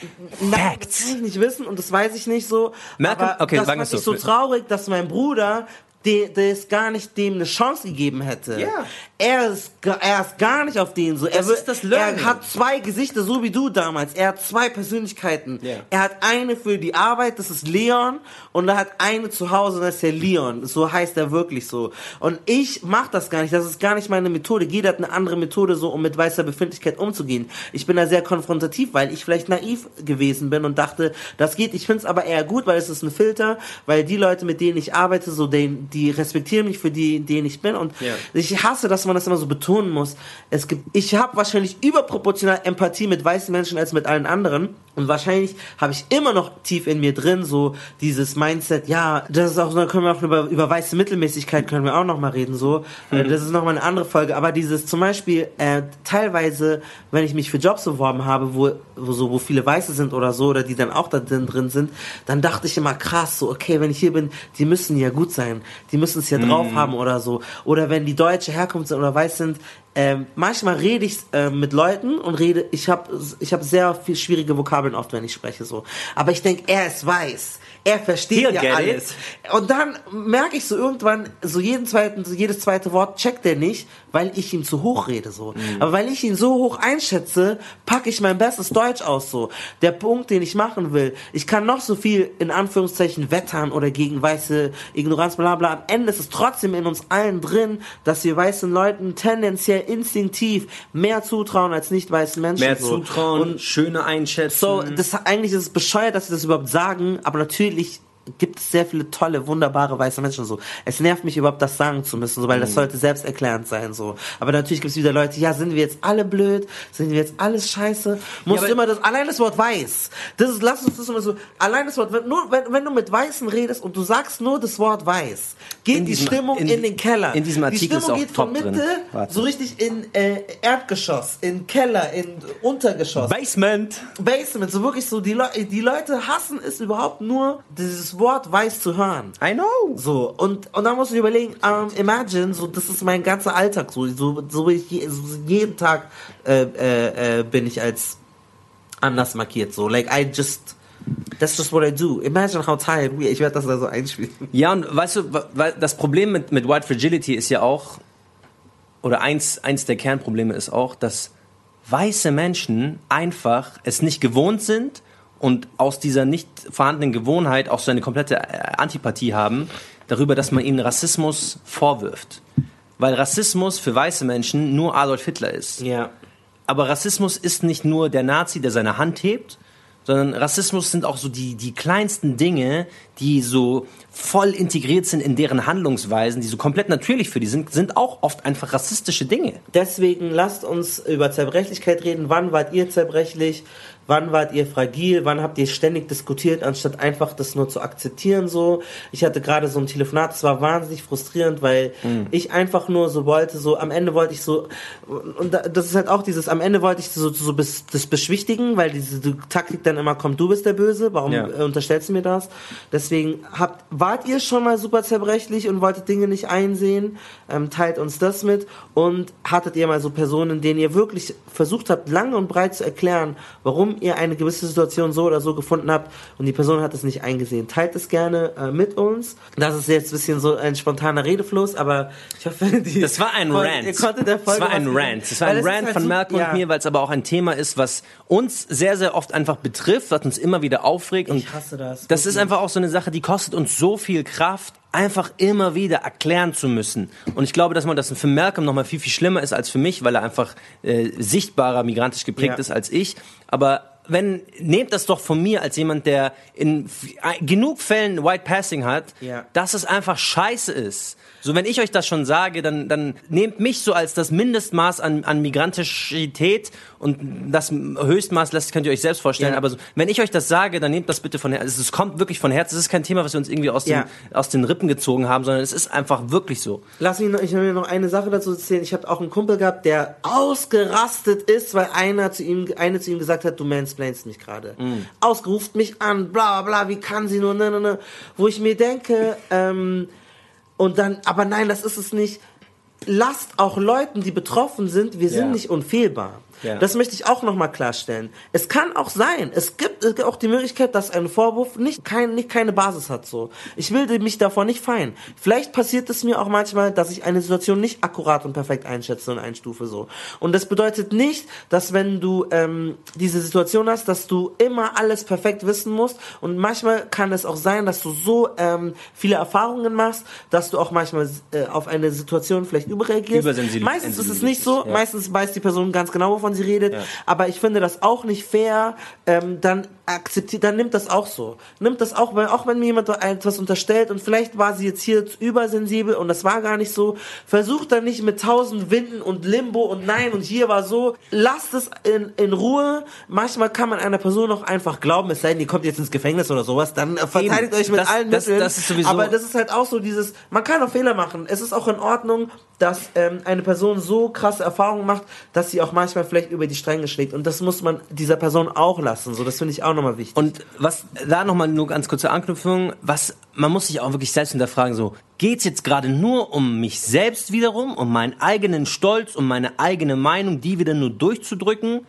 Facts. Das kann ich nicht wissen und das weiß ich nicht so. Malcolm, okay, das fand ich so traurig, dass mein Bruder der, der es gar nicht dem eine Chance gegeben hätte. Ja. Er ist, er ist gar nicht auf den so. Das er, ist das er hat zwei Gesichter, so wie du damals. Er hat zwei Persönlichkeiten. Yeah. Er hat eine für die Arbeit, das ist Leon, und er hat eine zu Hause, das ist der Leon. So heißt er wirklich so. Und ich mach das gar nicht. Das ist gar nicht meine Methode. Jeder hat eine andere Methode, so um mit weißer Befindlichkeit umzugehen. Ich bin da sehr konfrontativ, weil ich vielleicht naiv gewesen bin und dachte, das geht. Ich finde es aber eher gut, weil es ist ein Filter, weil die Leute, mit denen ich arbeite, so den, die respektieren mich für die, denen ich bin. Und yeah. ich hasse, dass man das immer so betonen muss. Es gibt, ich habe wahrscheinlich überproportional Empathie mit weißen Menschen als mit allen anderen. Und wahrscheinlich habe ich immer noch tief in mir drin so dieses Mindset, ja, das ist auch, da können wir auch über, über weiße Mittelmäßigkeit können wir auch noch mal reden, so. Mhm. Das ist noch mal eine andere Folge. Aber dieses zum Beispiel, äh, teilweise, wenn ich mich für Jobs beworben habe, wo, wo so, wo viele Weiße sind oder so, oder die dann auch da drin sind, dann dachte ich immer krass, so, okay, wenn ich hier bin, die müssen ja gut sein. Die müssen es ja mhm. drauf haben oder so. Oder wenn die deutsche Herkunft sind oder weiß sind, ähm, manchmal rede ich äh, mit Leuten und rede, ich habe ich hab sehr viel schwierige Vokabeln oft, wenn ich spreche so. Aber ich denke, er ist weiß. Er versteht ja alles. It. Und dann merke ich so irgendwann, so jeden zweiten, so jedes zweite Wort checkt er nicht, weil ich ihm zu hoch rede so. Mhm. Aber weil ich ihn so hoch einschätze, packe ich mein bestes Deutsch aus so. Der Punkt, den ich machen will, ich kann noch so viel in Anführungszeichen wettern oder gegen weiße Ignoranz, bla bla. Am Ende ist es trotzdem in uns allen drin, dass wir weißen Leuten tendenziell instinktiv mehr zutrauen als nicht weißen Menschen. Mehr so. zutrauen, und schöne einschätzen. So, das eigentlich ist es bescheuert, dass sie das überhaupt sagen, aber natürlich gibt es sehr viele tolle, wunderbare weiße Menschen so. Es nervt mich überhaupt, das sagen zu müssen, so, weil das mhm. sollte selbsterklärend sein so. Aber natürlich gibt es wieder Leute, ja, sind wir jetzt alle blöd? Sind wir jetzt alles scheiße? Muss ja, immer das, allein das Wort weiß. Das ist, lass uns das immer so, allein das Wort, wenn, nur, wenn, wenn du mit Weißen redest und du sagst nur das Wort weiß, geht in die diesem, Stimmung in, in, den Keller. In diesem Artikel die Stimmung geht von Mitte so richtig in äh, Erdgeschoss, in Keller, in Untergeschoss. Basement. Basement, so wirklich so, die, Le die Leute hassen es überhaupt nur, dieses Wort weiß zu hören. I know. So, und, und dann musst du dir überlegen, um, ähm, imagine, so, das ist mein ganzer Alltag, so, so, so, ich, so jeden Tag äh, äh, äh, bin ich als anders markiert. So, like I just That's just what I do. Imagine how tired we are. Ich werde das da so einspielen. Ja, und weißt du, weil das Problem mit, mit White Fragility ist ja auch, oder eins, eins der Kernprobleme ist auch, dass weiße Menschen einfach es nicht gewohnt sind und aus dieser nicht vorhandenen Gewohnheit auch so eine komplette äh, Antipathie haben darüber, dass man ihnen Rassismus vorwirft. Weil Rassismus für weiße Menschen nur Adolf Hitler ist. Ja. Aber Rassismus ist nicht nur der Nazi, der seine Hand hebt, sondern Rassismus sind auch so die, die kleinsten Dinge, die so voll integriert sind in deren Handlungsweisen, die so komplett natürlich für die sind, sind auch oft einfach rassistische Dinge. Deswegen lasst uns über Zerbrechlichkeit reden. Wann wart ihr zerbrechlich? Wann wart ihr fragil? Wann habt ihr ständig diskutiert, anstatt einfach das nur zu akzeptieren so? Ich hatte gerade so ein Telefonat, das war wahnsinnig frustrierend, weil mhm. ich einfach nur so wollte, so am Ende wollte ich so, und das ist halt auch dieses, am Ende wollte ich so, so bis, das beschwichtigen, weil diese Taktik dann immer kommt, du bist der Böse, warum ja. Äh, unterstellst du mir das? Deswegen habt, wart ihr schon mal super zerbrechlich und wolltet Dinge nicht einsehen? Ähm, teilt uns das mit und hattet ihr mal so Personen, denen ihr wirklich versucht habt, lange und breit zu erklären, warum ihr eine gewisse Situation so oder so gefunden habt und die Person hat es nicht eingesehen. Teilt es gerne äh, mit uns. Das ist jetzt ein bisschen so ein spontaner Redefluss, aber ich hoffe, die Das war ein Rant. Ihr konntet der Folge das war ein Rant. Das war ein Rant halt von Malcolm ja. und mir, weil es aber auch ein Thema ist, was uns sehr, sehr oft einfach betrifft, was uns immer wieder aufregt. Und ich hasse das. Das ist einfach auch so eine Sache, die kostet uns so viel Kraft, einfach immer wieder erklären zu müssen. Und ich glaube, dass man das für Malcolm noch mal viel, viel schlimmer ist als für mich, weil er einfach äh, sichtbarer migrantisch geprägt ja. ist als ich. Aber wenn, nehmt das doch von mir als jemand, der in genug Fällen White Passing hat, ja. dass es einfach scheiße ist. So, wenn ich euch das schon sage, dann, dann nehmt mich so als das Mindestmaß an, an Migrantischität und das Höchstmaß, das könnt ihr euch selbst vorstellen. Ja. Aber so, wenn ich euch das sage, dann nehmt das bitte von Herzen. Es kommt wirklich von Herzen. Es ist kein Thema, was wir uns irgendwie aus, ja. den, aus den Rippen gezogen haben, sondern es ist einfach wirklich so. Lass mich noch, ich will noch eine Sache dazu erzählen. Ich habe auch einen Kumpel gehabt, der ausgerastet ist, weil einer zu ihm, eine zu ihm gesagt hat, du mansplainst mich gerade. Mm. Ausgeruft mich an, bla bla bla, wie kann sie nur, ne, ne, ne. Wo ich mir denke, ähm, und dann, aber nein, das ist es nicht. Lasst auch Leuten, die betroffen sind, wir sind ja. nicht unfehlbar. Ja. Das möchte ich auch nochmal klarstellen. Es kann auch sein, es gibt, es gibt auch die Möglichkeit, dass ein Vorwurf nicht, kein, nicht keine Basis hat. So, Ich will mich davor nicht feien. Vielleicht passiert es mir auch manchmal, dass ich eine Situation nicht akkurat und perfekt einschätze und einstufe. so. Und das bedeutet nicht, dass wenn du ähm, diese Situation hast, dass du immer alles perfekt wissen musst. Und manchmal kann es auch sein, dass du so ähm, viele Erfahrungen machst, dass du auch manchmal äh, auf eine Situation vielleicht überreagierst. Meistens ist es nicht so. Ja. Meistens weiß die Person ganz genau, wovon wovon sie redet. Ja. Aber ich finde das auch nicht fair. Ähm, dann akzeptiert, dann nimmt das auch so. Nimmt das auch, weil auch wenn mir jemand etwas unterstellt und vielleicht war sie jetzt hier übersensibel und das war gar nicht so, versucht dann nicht mit tausend Winden und Limbo und nein und hier war so. Lasst es in, in Ruhe. Manchmal kann man einer Person auch einfach glauben, es sei denn, die kommt jetzt ins Gefängnis oder sowas, dann verteidigt Eben. euch mit das, allen das, Mitteln. Das ist sowieso Aber das ist halt auch so dieses, man kann auch Fehler machen. Es ist auch in Ordnung, dass ähm, eine Person so krasse Erfahrungen macht, dass sie auch manchmal vielleicht über die Stränge schlägt. Und das muss man dieser Person auch lassen. So, das finde ich auch nochmal wichtig. Und was da nochmal nur ganz kurze Anknüpfung, was man muss sich auch wirklich selbst hinterfragen, so, geht's jetzt gerade nur um mich selbst wiederum, um meinen eigenen Stolz, um meine eigene Meinung, die wieder nur durchzudrücken?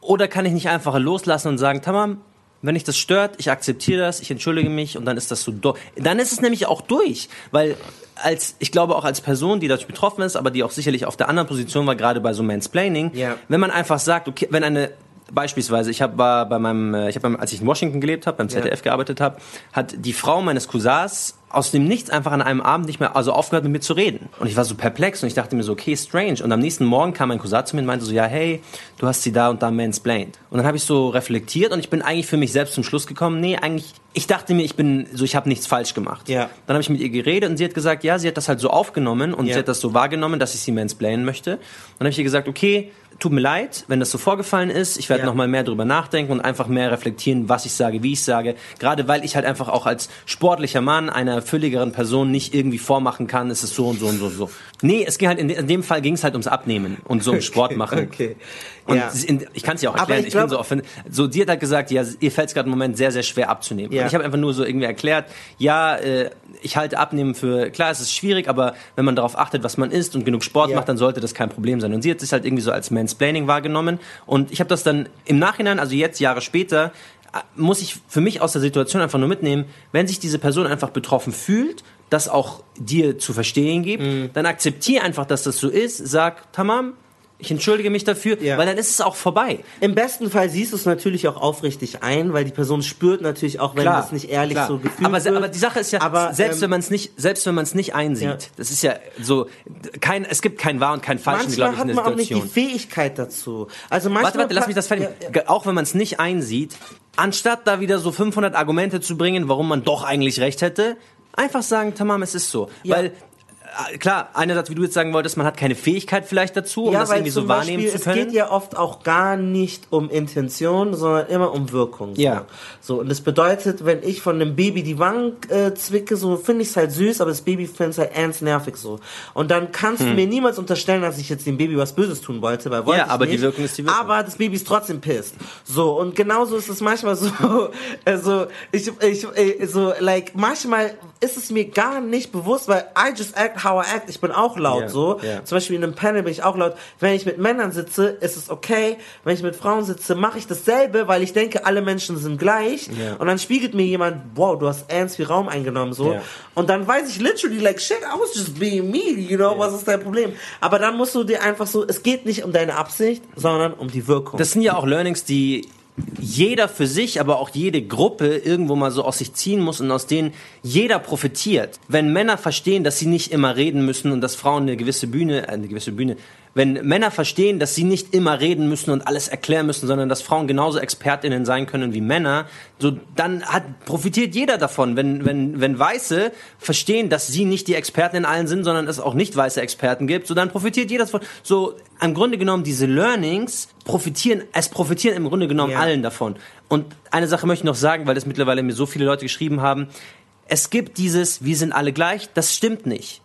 Oder kann ich nicht einfach loslassen und sagen, Tamam, wenn dich das stört, ich akzeptiere das, ich entschuldige mich und dann ist das so. Dann ist es nämlich auch durch, weil als ich glaube auch als Person, die dadurch betroffen ist, aber die auch sicherlich auf der anderen Position war, gerade bei so Mansplaining, yeah. wenn man einfach sagt, okay, wenn eine beispielsweise, ich habe war bei meinem, äh, ich habe als ich in Washington gelebt habe, beim ZDF ja. gearbeitet habe, hat die Frau meines Cousins aus dem Nichts einfach an einem Abend nicht mehr, also aufgehört mit mir zu reden. Und ich war so perplex und ich dachte mir so, okay, strange. Und am nächsten Morgen kam mein Cousin zu mir und meinte so, ja, hey, du hast sie da und da mansplained. Und dann habe ich so reflektiert und ich bin eigentlich für mich selbst zum Schluss gekommen, nee, eigentlich, ich dachte mir, ich bin so, ich habe nichts falsch gemacht. Ja. Dann habe ich mit ihr geredet und sie hat gesagt, ja, sie hat das halt so aufgenommen und ja. sie hat das so wahrgenommen, dass ich sie mansplainen möchte. dann habe ich ihr gesagt, okay, tut mir leid, wenn das so vorgefallen ist. Ich werde ja. noch mal mehr drüber nachdenken und einfach mehr reflektieren, was ich sage, wie ich sage. Gerade weil ich halt einfach auch als sportlicher Mann einer fülligeren Person nicht irgendwie vormachen kann, es ist so und so und so und so. Nee, es ging halt in, dem Fall ging es halt ums Abnehmen und so um Sport machen. Okay. Und ja. ich kann es ja auch erklären. ich, ich glaub, bin so offen. So, die hat halt gesagt, ja, ihr fällt es gerade im Moment sehr, sehr schwer abzunehmen. Ja. Und ich habe einfach nur so irgendwie erklärt, ja, äh, ich halte Abnehmen für, klar, es ist schwierig, aber wenn man darauf achtet, was man isst und genug Sport ja. macht, dann sollte das kein Problem sein. Und sie hat sich halt irgendwie so als Mansplaining wahrgenommen. Und ich habe das dann im Nachhinein, also jetzt Jahre später, äh, muss ich für mich aus der Situation einfach nur mitnehmen, wenn sich diese Person einfach betroffen fühlt, das auch dir zu verstehen gibt, mhm. dann akzeptier einfach, dass das so ist, sag, Tamam, ich entschuldige mich dafür, ja. weil dann ist es auch vorbei. Im besten Fall siehst du es natürlich auch aufrichtig ein, weil die Person spürt natürlich auch, wenn klar, das nicht ehrlich klar. so gefühlt aber, wird. Aber die Sache ist ja, aber, selbst ähm, wenn man es nicht, selbst wenn man es nicht einsieht, ja. das ist ja so, kein, es gibt kein wahr und kein falsch, glaube ich, in der Situation. Manchmal hat man auch nicht die Fähigkeit dazu. Also manchmal warte, warte, lass mich das fertig. Ja, auch wenn man es nicht einsieht, anstatt da wieder so 500 Argumente zu bringen, warum man doch eigentlich recht hätte, einfach sagen, tamam, es ist so. Weil klar, einer Satz, wie du jetzt sagen wolltest, man hat keine Fähigkeit vielleicht dazu, um ja, das irgendwie so wahrnehmen Beispiel, zu können. Es geht ja oft auch gar nicht um Intention, sondern immer um Wirkung. So. Ja. So, und das bedeutet, wenn ich von einem Baby die Wangen äh, zwicke, so finde ich es halt süß, aber das Baby findet es halt ernst nervig so. Und dann kannst hm. du mir niemals unterstellen, dass ich jetzt dem Baby was Böses tun wollte, weil wollte Ja, aber nicht. die Wirkung ist die Wirkung. Aber das Baby ist trotzdem pisst. So, und genauso ist es manchmal so, also, ich, ich, äh, so, like, manchmal ist es mir gar nicht bewusst, weil I just act how I act. Ich bin auch laut yeah, so. Yeah. Zum Beispiel in einem Panel bin ich auch laut. Wenn ich mit Männern sitze, ist es okay. Wenn ich mit Frauen sitze, mache ich dasselbe, weil ich denke, alle Menschen sind gleich. Yeah. Und dann spiegelt mir jemand, wow, du hast ernst viel Raum eingenommen so. Und dann weiß ich literally like shit, I was just being me, you know, was ist dein Problem? Aber dann musst du dir einfach so, es geht nicht um deine Absicht, sondern um die Wirkung. Das sind ja auch Learnings, die jeder für sich, aber auch jede Gruppe irgendwo mal so aus sich ziehen muss und aus denen jeder profitiert. Wenn Männer verstehen, dass sie nicht immer reden müssen und dass Frauen eine gewisse Bühne, äh, eine gewisse Bühne, wenn Männer verstehen, dass sie nicht immer reden müssen und alles erklären müssen, sondern dass Frauen genauso Expertinnen sein können wie Männer, so dann hat, profitiert jeder davon. Wenn, wenn, wenn Weiße verstehen, dass sie nicht die Experten in allen sind, sondern es auch nicht weiße Experten gibt, so dann profitiert jeder davon. So im Grunde genommen diese Learnings profitieren, es profitieren im Grunde genommen ja. allen davon. Und eine Sache möchte ich noch sagen, weil das mittlerweile mir so viele Leute geschrieben haben. Es gibt dieses, wir sind alle gleich, das stimmt nicht.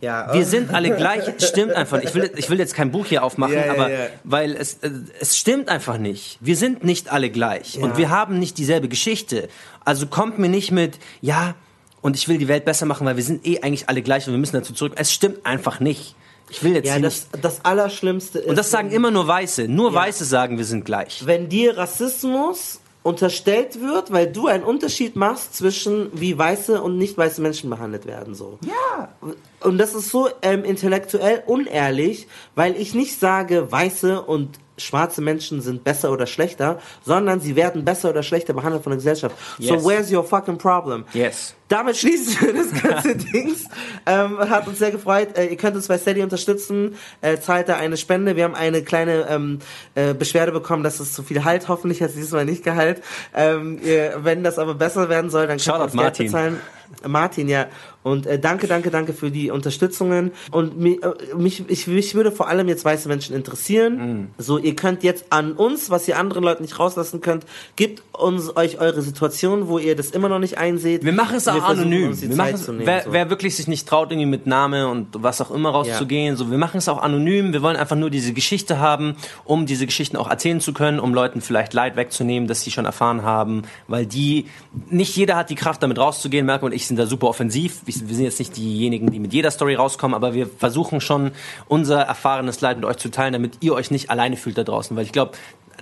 Ja. Wir sind alle gleich, stimmt einfach. Ich will, ich will jetzt kein Buch hier aufmachen, ja, ja, aber weil es, äh, es stimmt einfach nicht. Wir sind nicht alle gleich und wir haben nicht dieselbe Geschichte. Also kommt mir nicht mit, ja, und ich will die Welt besser machen, weil wir sind eh eigentlich alle gleich und wir müssen dazu zurück. Es stimmt einfach nicht. Ich will jetzt ja, das, das Allerschlimmste ist. Und das sagen immer nur Weiße. Nur Weiße sagen, wir sind gleich. Wenn dir Rassismus unterstellt wird, weil du einen Unterschied machst zwischen wie weiße und nicht weiße Menschen behandelt werden so. Ja. Und das ist so ähm, intellektuell unehrlich, weil ich nicht sage, weiße und schwarze Menschen sind besser oder schlechter, sondern sie werden besser oder schlechter behandelt von der Gesellschaft. Yes. So where's your fucking problem? Yes. Damit schließen wir das ganze Dings. Ähm, hat uns sehr gefreut. Äh, ihr könnt uns bei Steady unterstützen. Äh, zahlt da eine Spende. Wir haben eine kleine ähm, äh, Beschwerde bekommen, dass es zu viel Halt. Hoffentlich hat es diesmal nicht Gehalt. Ähm, ihr, wenn das aber besser werden soll, dann könnt ihr uns Geld Martin. bezahlen. Martin, ja. Und äh, danke, danke, danke für die Unterstützungen. Und mich, äh, mich, ich, mich würde vor allem jetzt weiße Menschen interessieren. Mm. So, ihr könnt jetzt an uns, was ihr anderen Leuten nicht rauslassen könnt, gebt uns euch eure Situation, wo ihr das immer noch nicht einseht. Wir machen es auch anonym. Wir machen es, wer, so. wer wirklich sich nicht traut, irgendwie mit Name und was auch immer rauszugehen, ja. so, wir machen es auch anonym. Wir wollen einfach nur diese Geschichte haben, um diese Geschichten auch erzählen zu können, um Leuten vielleicht Leid wegzunehmen, das sie schon erfahren haben, weil die, nicht jeder hat die Kraft, damit rauszugehen. Merkel und ich sind da super offensiv. Wir sind jetzt nicht diejenigen, die mit jeder Story rauskommen, aber wir versuchen schon, unser erfahrenes Leid mit euch zu teilen, damit ihr euch nicht alleine fühlt da draußen. Weil ich glaube,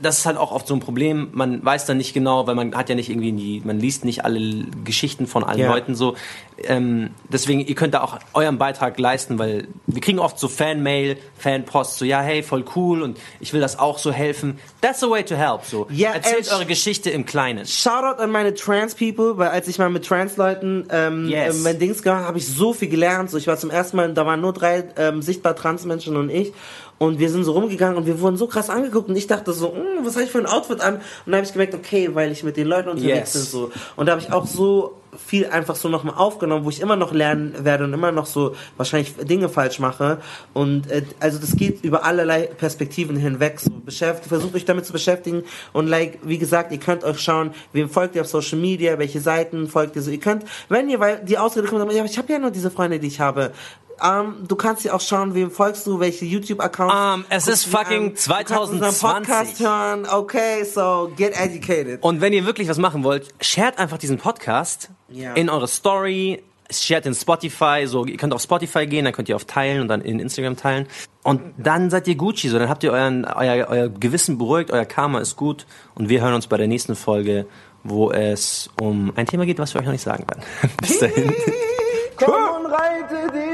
das ist halt auch oft so ein Problem. Man weiß dann nicht genau, weil man hat ja nicht irgendwie die, man liest nicht alle Geschichten von allen ja. Leuten so. Ähm, deswegen, ihr könnt da auch euren Beitrag leisten, weil wir kriegen oft so Fanmail, Fanpost, so ja, hey, voll cool und ich will das auch so helfen. That's the way to help. So ja, erzählt eure Geschichte im Kleinen. Shoutout an meine Trans People, weil als ich mal mit Trans Leuten ähm, yes. äh, mein Dings gemacht habe, ich so viel gelernt. So ich war zum ersten Mal, da waren nur drei ähm, sichtbar Trans Menschen und ich und wir sind so rumgegangen und wir wurden so krass angeguckt und ich dachte so, hm, was habe ich für ein Outfit an? Und dann habe ich gemerkt, okay, weil ich mit den Leuten unterwegs yes. bin so. Und da habe ich auch so viel einfach so nochmal aufgenommen, wo ich immer noch lernen werde und immer noch so wahrscheinlich Dinge falsch mache. Und äh, also das geht über allerlei Perspektiven hinweg. So beschäftigt, versucht euch damit zu beschäftigen. Und like, wie gesagt, ihr könnt euch schauen, wem folgt ihr auf Social Media, welche Seiten folgt ihr so. Ihr könnt, wenn ihr, weil die Ausrede kommt, ja, ich habe ja nur diese Freunde, die ich habe. Um, ähm, du kannst dir auch schauen, wem folgst du, welche YouTube-Accounts. Um, ähm, es ist fucking an. 2020. Podcast hören. Okay, so get educated. Und wenn ihr wirklich was machen wollt, shared einfach diesen Podcast yeah. in eure Story, shared in Spotify, so, ihr könnt auf Spotify gehen, dann könnt ihr auf Teilen und dann in Instagram teilen. Und dann seid ihr Gucci, so, dann habt ihr euren, euer, euer Gewissen beruhigt, euer Karma ist gut und wir hören uns bei der nächsten Folge, wo es um ein Thema geht, was wir euch noch nicht sagen werden. Bis dahin. Komm und reite dich.